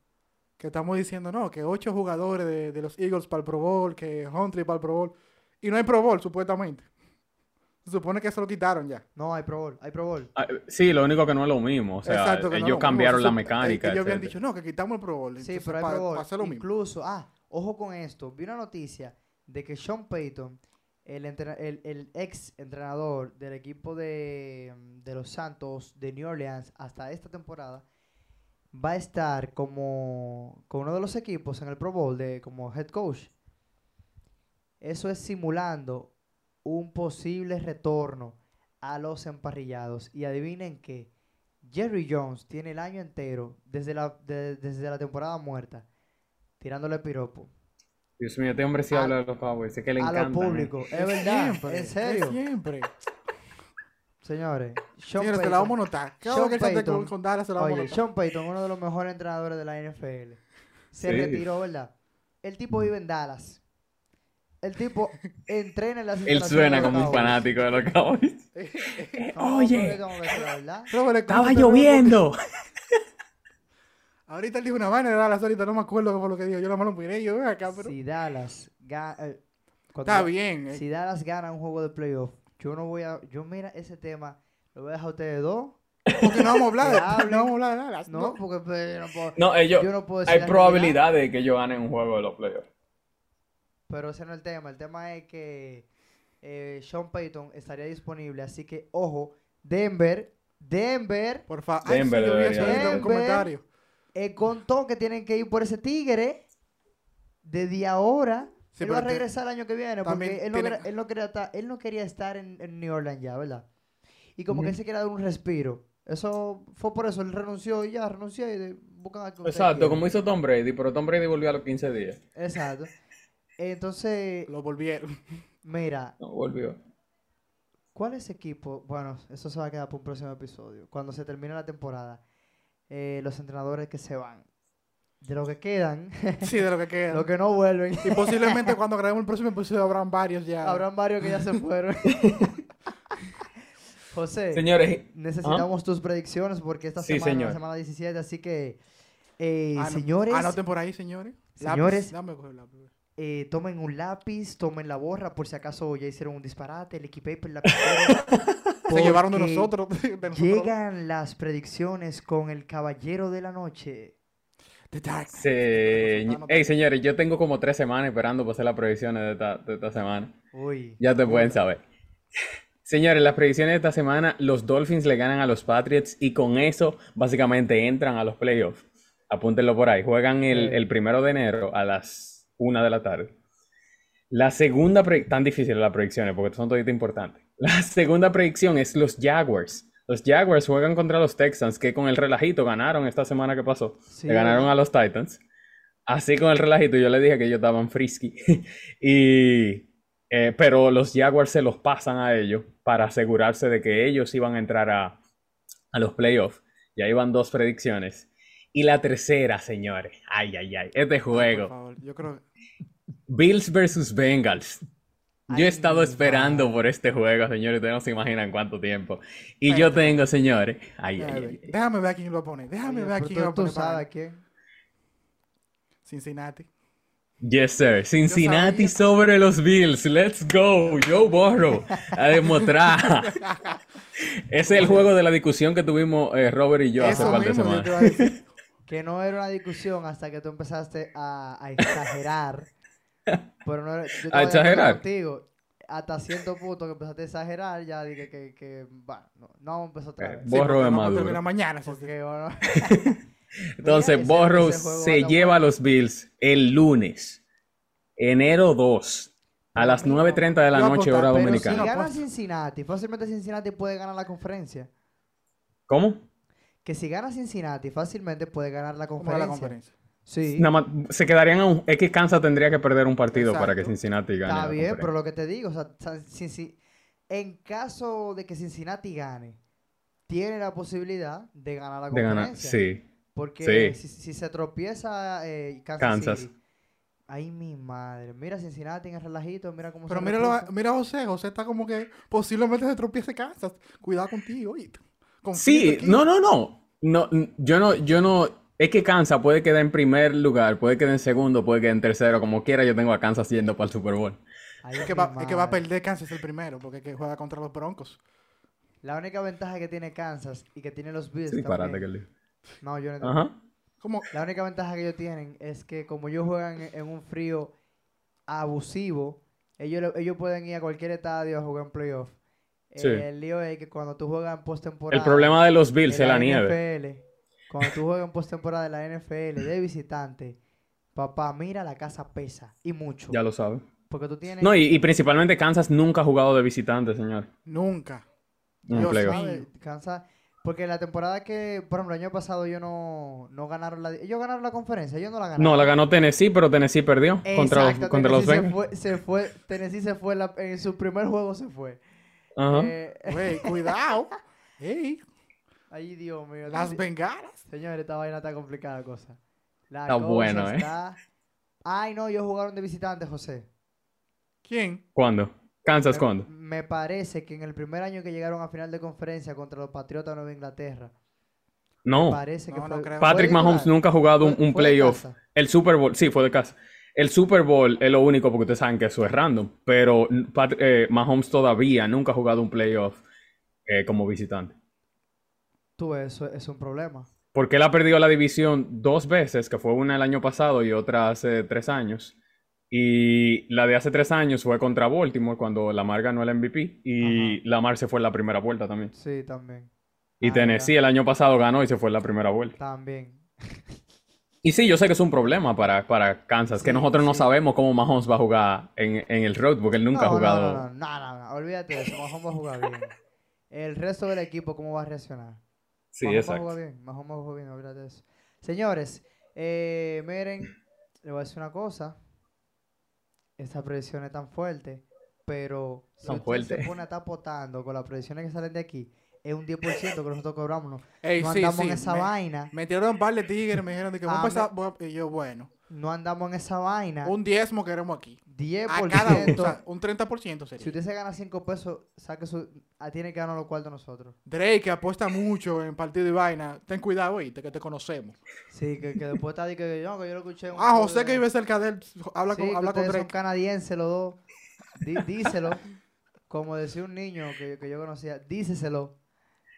Que estamos diciendo, no, que ocho jugadores de, de los Eagles para el Pro Bowl, que Huntley para el Pro Bowl. Y no hay Pro Bowl, supuestamente. Se supone que se lo quitaron ya.
No, hay Pro Bowl, hay Pro Bowl.
Ah, Sí, lo único que no es lo mismo. O sea,
Exacto, que no
ellos cambiaron la mecánica.
Ellos habían dicho, no, que quitamos el Pro Bowl.
Sí, pero hay
pa-
Pro Bowl.
pa hacer lo mismo.
Incluso, ah, ojo con esto. Vi una noticia de que Sean Payton, el, entrena- el, el ex entrenador del equipo de, de los Santos de New Orleans hasta esta temporada, va a estar como con uno de los equipos en el Pro Bowl de, como head coach. Eso es simulando un posible retorno a los emparrillados. Y adivinen que Jerry Jones tiene el año entero, desde la, de- desde la temporada muerta, tirándole piropo.
Dios mío, este hombre sí
A-
habla de los Cowboys. Es que le
a
encanta.
lo público. Es verdad,
Siempre,
en serio.
Siempre.
Señores, Sean
Señores, se la vamos a notar.
Sean
que se esté con,
Payton-
con Dallas, se la vamos a notar.
Sean Payton, uno de los mejores entrenadores de la NFL, se
Sí.
retiró, ¿verdad? El tipo vive en Dallas. El tipo entrena en las
Él suena como un fanático de los Cowboys. [LAUGHS]
No,
Oye.
la
Estaba lloviendo. [LAUGHS]
Ahorita él dijo una vaina de Dallas, ahorita no me acuerdo fue lo que dijo. Yo la mano lo miré, yo acá, pero...
Si Dallas ga- eh,
Está bien. eh.
Si Dallas gana un juego de playoff, yo no voy a. Yo, mira, ese tema Lo voy a dejar a ustedes dos.
Porque no vamos a hablar de, no vamos a hablar de Dallas.
No,
No,
porque pues, yo no puedo,
No, ellos,
yo no puedo decir
hay
la
probabilidad de que ellos ganen un juego de los playoffs.
Pero ese no es el tema. El tema es que eh, Sean Payton estaría disponible. Así que, ojo, Denver, Denver,
por favor.
Denver debería.
un comentario.
el contón que tienen que ir por ese tigre desde ahora.
Sí,
él va a regresar el año que viene porque él no,
tiene-
quería, él, no quería estar, él no quería estar en, en New Orleans ya, ¿verdad? Y como que él se quería dar un respiro. Eso fue por eso, él renunció y ya, renunció y buscan a
Exacto, como hizo Tom Brady, pero Tom Brady volvió a los 15 días.
Exacto. Entonces,
Lo volvieron. [LAUGHS]
mira,
No, volvió.
¿Cuál es equipo? Bueno, eso se va a quedar para un próximo episodio. Cuando se termine la temporada, eh, los entrenadores que se van. De lo que quedan, [LAUGHS]
Sí, de lo que queda. [LAUGHS]
lo que no vuelven.
Y posiblemente cuando grabemos el próximo episodio habrán varios ya.
Habrán varios que ya se fueron. José,
Señores,
necesitamos tus predicciones porque esta
Sí,
semana es
señor.
la semana 17, así que, eh,
Ano-
señores,
Anoten por ahí, señores. Lápiz.
Señores.
Dame coger lápiz.
Eh, tomen un lápiz, tomen la borra por si acaso ya hicieron un disparate, el equipaper, el lapicero. [LAUGHS]
Se llevaron de nosotros. [LAUGHS] de nosotros.
Llegan las predicciones con el caballero de la noche.
The Dark.
se...
Anota.
Hey, señores, yo tengo como tres semanas esperando para hacer las predicciones de esta, de esta semana.
Uy.
Ya te pueden saber. [LAUGHS] Señores, las predicciones de esta semana, los Dolphins le ganan a los Patriots y con eso básicamente entran a los playoffs. Apúntenlo por ahí. Juegan el,
Sí.
el primero de enero a las una de la tarde. La segunda, tan difícil las predicciones porque son toditas importantes. [LAUGHS] La segunda predicción es los Jaguars. Los Jaguars juegan contra los Texans que con el relajito ganaron esta semana que pasó.
Sí,
Le ganaron a los Titans. Así con el relajito, yo le dije que ellos estaban frisky. [LAUGHS] y, eh, pero los Jaguars se los pasan a ellos para asegurarse de que ellos iban a entrar a, a los playoffs. Y ahí van dos predicciones. Y la tercera, señores. Ay, ay, ay. Este
Por
juego.
favor, Yo creo.
Bills versus Bengals. Yo he estado esperando por este juego, señores. Ustedes no se imaginan cuánto tiempo. Y yo tengo, señores. Ay, ay, ay. ay.
Déjame ver a quién lo pone. Déjame ver a quién lo pone. para
quién.
Cincinnati.
Yes, sir. Cincinnati
sabía.
sobre los Bills. Let's go. Joe Burrow. A demostrar. Ese [LAUGHS] es el juego de la discusión que tuvimos eh, Robert y yo hace
Eso te
semanas.
A.
Que no era una discusión hasta que tú empezaste a, a exagerar. [LAUGHS] Pero no era, yo de acuerdo
exagerar?
Contigo. Hasta cierto punto que empezaste a exagerar, ya dije que, que, va, no, no vamos a empezar otra
Eh,
vez.
Borro
vamos a
maduro.
terminar mañana.
Porque, bueno, [LAUGHS] [LAUGHS]
Entonces,
ese- a
se lleva a
bueno.
los Bills el lunes, enero 2, a las 9.30 de la noche,
apostar,
hora
si
dominicana.
no
gana. Cincinnati, fácilmente Cincinnati puede ganar la conferencia.
¿Cómo?
Que si gana Cincinnati, fácilmente puede ganar la
¿Cómo va
conferencia.
la conferencia?
Sí.
Nada más, se quedarían a un... Que Kansas tendría que perder un partido para que. Cincinnati gane.
Está
la
bien, pero
conferencia.
lo que te digo, o sea, en caso de que Cincinnati gane, tiene la posibilidad de ganar la
De ganar,
conferencia.
sí.
Porque
Sí.
si, si se tropieza eh, Kansas,
Kansas.
City, ay mi madre, mira Cincinnati en el relajito, mira cómo
Pero
se
míralo, a-
repuso.
mira a José. José está como que posiblemente se tropiece Kansas. Cuidado contigo. oye.
Sí, no, no, no. No, yo no, yo no. Es que Kansas puede quedar en primer lugar, puede quedar en segundo, puede quedar en tercero, como quiera. Yo tengo a Kansas yendo para el Super Bowl.
Ay,
Es que, va, es que va a perder Kansas el primero porque es que juega contra los Broncos.
La única ventaja que tiene Kansas y que tiene los Bills
Sí, que
también.
le-
No, yo no
Ajá.
La única ventaja que ellos tienen es que como ellos juegan en, en un frío abusivo, ellos, ellos pueden ir a cualquier estadio a jugar en playoff.
Sí.
El lío es que cuando tú juegas en postemporada
El problema de los Bills es la nieve.
NFL, cuando tú juegas en postemporada de la NFL de visitante, papá, mira la casa pesa y mucho.
Ya lo sabes.
Porque tú tienes
No, y, y principalmente Kansas nunca ha jugado de visitante, señor.
nunca. Mío.
¿sabes? Kansas- porque la temporada que, por ejemplo, el año pasado ellos no, no ganaron la ellos ganaron la conferencia, ellos no la ganaron.
No, la ganó Tennessee, pero Tennessee perdió contra los,
Exacto,
contra los
Tennessee
Bengals.
se fue, se fue, Tennessee se fue la- en su primer juego se fue.
Ajá.
Eh, [LAUGHS]
Güey, cuidado. Ey,
ay, Dios mío.
las bengalas.
Señores, esta vaina está complicada cosa. La
Está
cosa
bueno, ¿eh?
está- Ay, no, ellos jugaron de visitante, José.
¿Quién?
¿Cuándo? Kansas,
Me-
¿cuándo?
Me parece que en el primer año que llegaron a final de conferencia contra los Patriotas de Nueva Inglaterra,
No.
parece que
No,
fue.
no creo.
¿fue
Patrick
de
Mahomes nunca ha jugado un,
¿Fue-
un playoff. El Super Bowl, sí, fue de casa. El Super Bowl es lo único porque ustedes saben que eso es random. Pero Pat- eh, Mahomes todavía nunca ha jugado un playoff eh, como visitante.
Tú eso es un problema.
Porque él ha perdido la división dos veces, que fue una el año pasado y otra hace tres años. Y la de hace tres años fue contra Baltimore cuando Lamar ganó el MVP y Lamar se fue en la primera vuelta también.
Sí, también.
Y Tennessee el año pasado ganó y se fue en la primera vuelta.
También. [LAUGHS]
Y sí, yo sé que es un problema para, para Kansas, que
Sí,
nosotros no sabemos cómo Mahomes va a jugar en, en el road, porque él nunca ha
No,
jugado.
No, no, no, no, no, olvídate de eso. Mahomes va a jugar bien. El resto del equipo, ¿cómo va a reaccionar?
Sí,
Mahomes va a
exacto.
jugar bien. Mahomes va a jugar bien, olvídate de eso. Señores, eh, miren, le voy a decir una cosa. Esta predicción es tan fuerte, pero si
Tan
usted
fuerte.
se pone a estar potando con las predicciones que salen de aquí, es un 10% que nosotros cobramos. No,
Ey,
no
sí,
andamos
sí,
en esa
me-
vaina.
Me tiraron un par de tigres, me dijeron de que
Ah,
vamos a empezar. voy a- Y yo, bueno,
No andamos en esa vaina.
un diezmo queremos aquí.
10%.
A cada uno, o sea, un 30% sería.
si usted se gana 5 pesos, saque su, ah, tiene que ganar los cuartos nosotros.
Drake que apuesta mucho en partido y vaina. Ten cuidado, oíste, que te conocemos.
Sí, que, que después está de que, no, que yo lo escuché. un
Ah, José
de-
que vive cerca de él, habla
Sí,
con,
que
habla con
ustedes son
Drake.
canadienses los dos. Dí- díselo. como decía un niño que, que yo conocía, díceselo.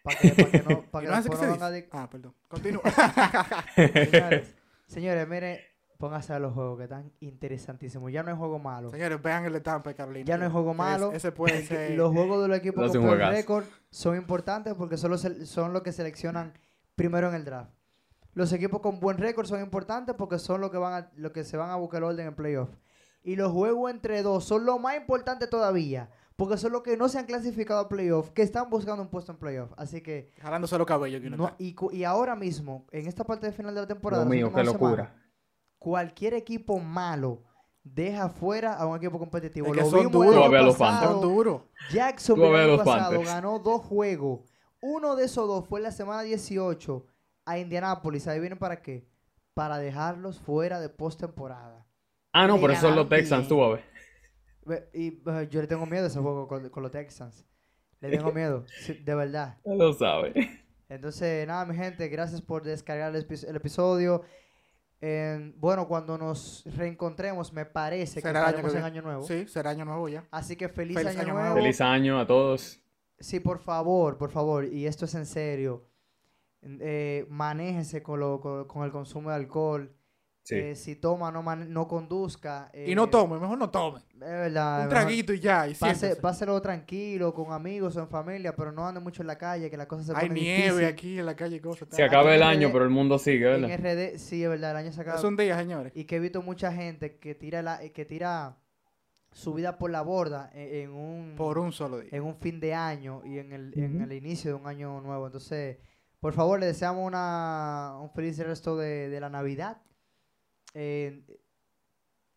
Para que, pa' que no, [LAUGHS] pa'
¿Y
que
no
de-
Ah, perdón. Continúa. [LAUGHS]
Señores, señores, miren, pónganse a los juegos que están interesantísimos. Ya no hay juego malo.
Señores, vean el estampe, Carolina.
Ya no hay juego
Es-
malo.
Ese puede [LAUGHS] ser.
Los juegos de los equipos con
juegazo.
récord son importantes porque son los, sele- son los que seleccionan primero en el draft. Los equipos con buen récord son importantes porque son los que van a, los que se van a buscar el orden en playoff. Y los juegos entre dos son lo más importante todavía porque son los que no se han clasificado a playoff, que están buscando un puesto en playoff. Así que
Jalándose los cabellos. que uno
no- y, y ahora mismo, en esta parte de final de la temporada,
Dios mío, qué locura.
cualquier equipo malo deja fuera a un equipo competitivo.
Es que
Lo
son duros.
los
pasado.
Son duros.
Jacksonville
Tú a ver
el pasado ganó dos juegos. Uno de esos dos fue en la semana 18 a Indianapolis. Ahí vienen para qué? Para dejarlos fuera de postemporada.
Ah, no, pero esos son los Texans, tú a ver.
Y yo le tengo miedo a ese juego con, con los Texans. Le tengo miedo, sí, de verdad. [LAUGHS]
Ya lo sabe.
Entonces, nada, mi gente, gracias por descargar el, epi- el episodio. Eh, bueno, cuando nos reencontremos, me parece que
Será el año
estaremos
que
en. Año Nuevo.
Sí, será año nuevo ya.
Así que feliz,
Feliz
año,
año
nuevo.
nuevo.
Feliz año a todos.
Sí, por favor, por favor, y esto es en serio. Eh, manéjese con, lo, con, con el consumo de alcohol.
Sí.
Eh, si toma, no, mane- no conduzca.
Y
eh,
no tome, mejor no tome.
Es verdad.
Un
mejor
traguito y ya. Y
Pase,
siéntese.
páselo tranquilo, con amigos o en familia, pero no ande mucho en la calle, que la cosa se
Hay
pone
nieve
difícil.
aquí en la calle y cosas.
Se acaba el
en
año,
RD
pero el mundo sigue,
En
¿verdad?
RD, sí, es verdad, el año se acaba.
Es un día, señores.
Y que he visto mucha gente que tira, la, que tira su vida por la borda en, en un,
Por un solo día.
en un fin de año y en el, en el inicio de un año nuevo. Entonces, por favor, le deseamos una, un feliz resto de, de la Navidad. Eh,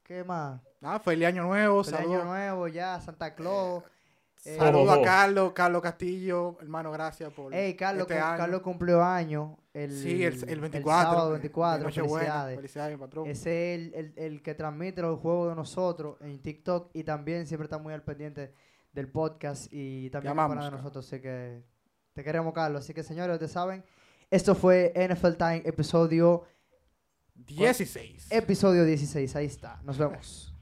¿Qué más?
Ah, feliz año nuevo.
Feliz año
Saludos
nuevo ya, Santa Claus. Eh,
Saludos
Ojo.
a Carlos, Carlos Castillo, hermano, gracias por
Ey, Carlos,
este año.
Carlos cumplió año el,
sí, el, el 24.
sábado
de
24.
Nochebuena.
Felicidades.
Felicidades, patrón.
Ese es el, el- el que transmite los juegos de nosotros en TikTok y también siempre está muy al pendiente del podcast y también para de nosotros. Así que te queremos, Carlos. Así que, señores, ustedes saben, esto fue NFL Time, episodio, pues,
16.
Episodio 16, ahí está. Nos vemos.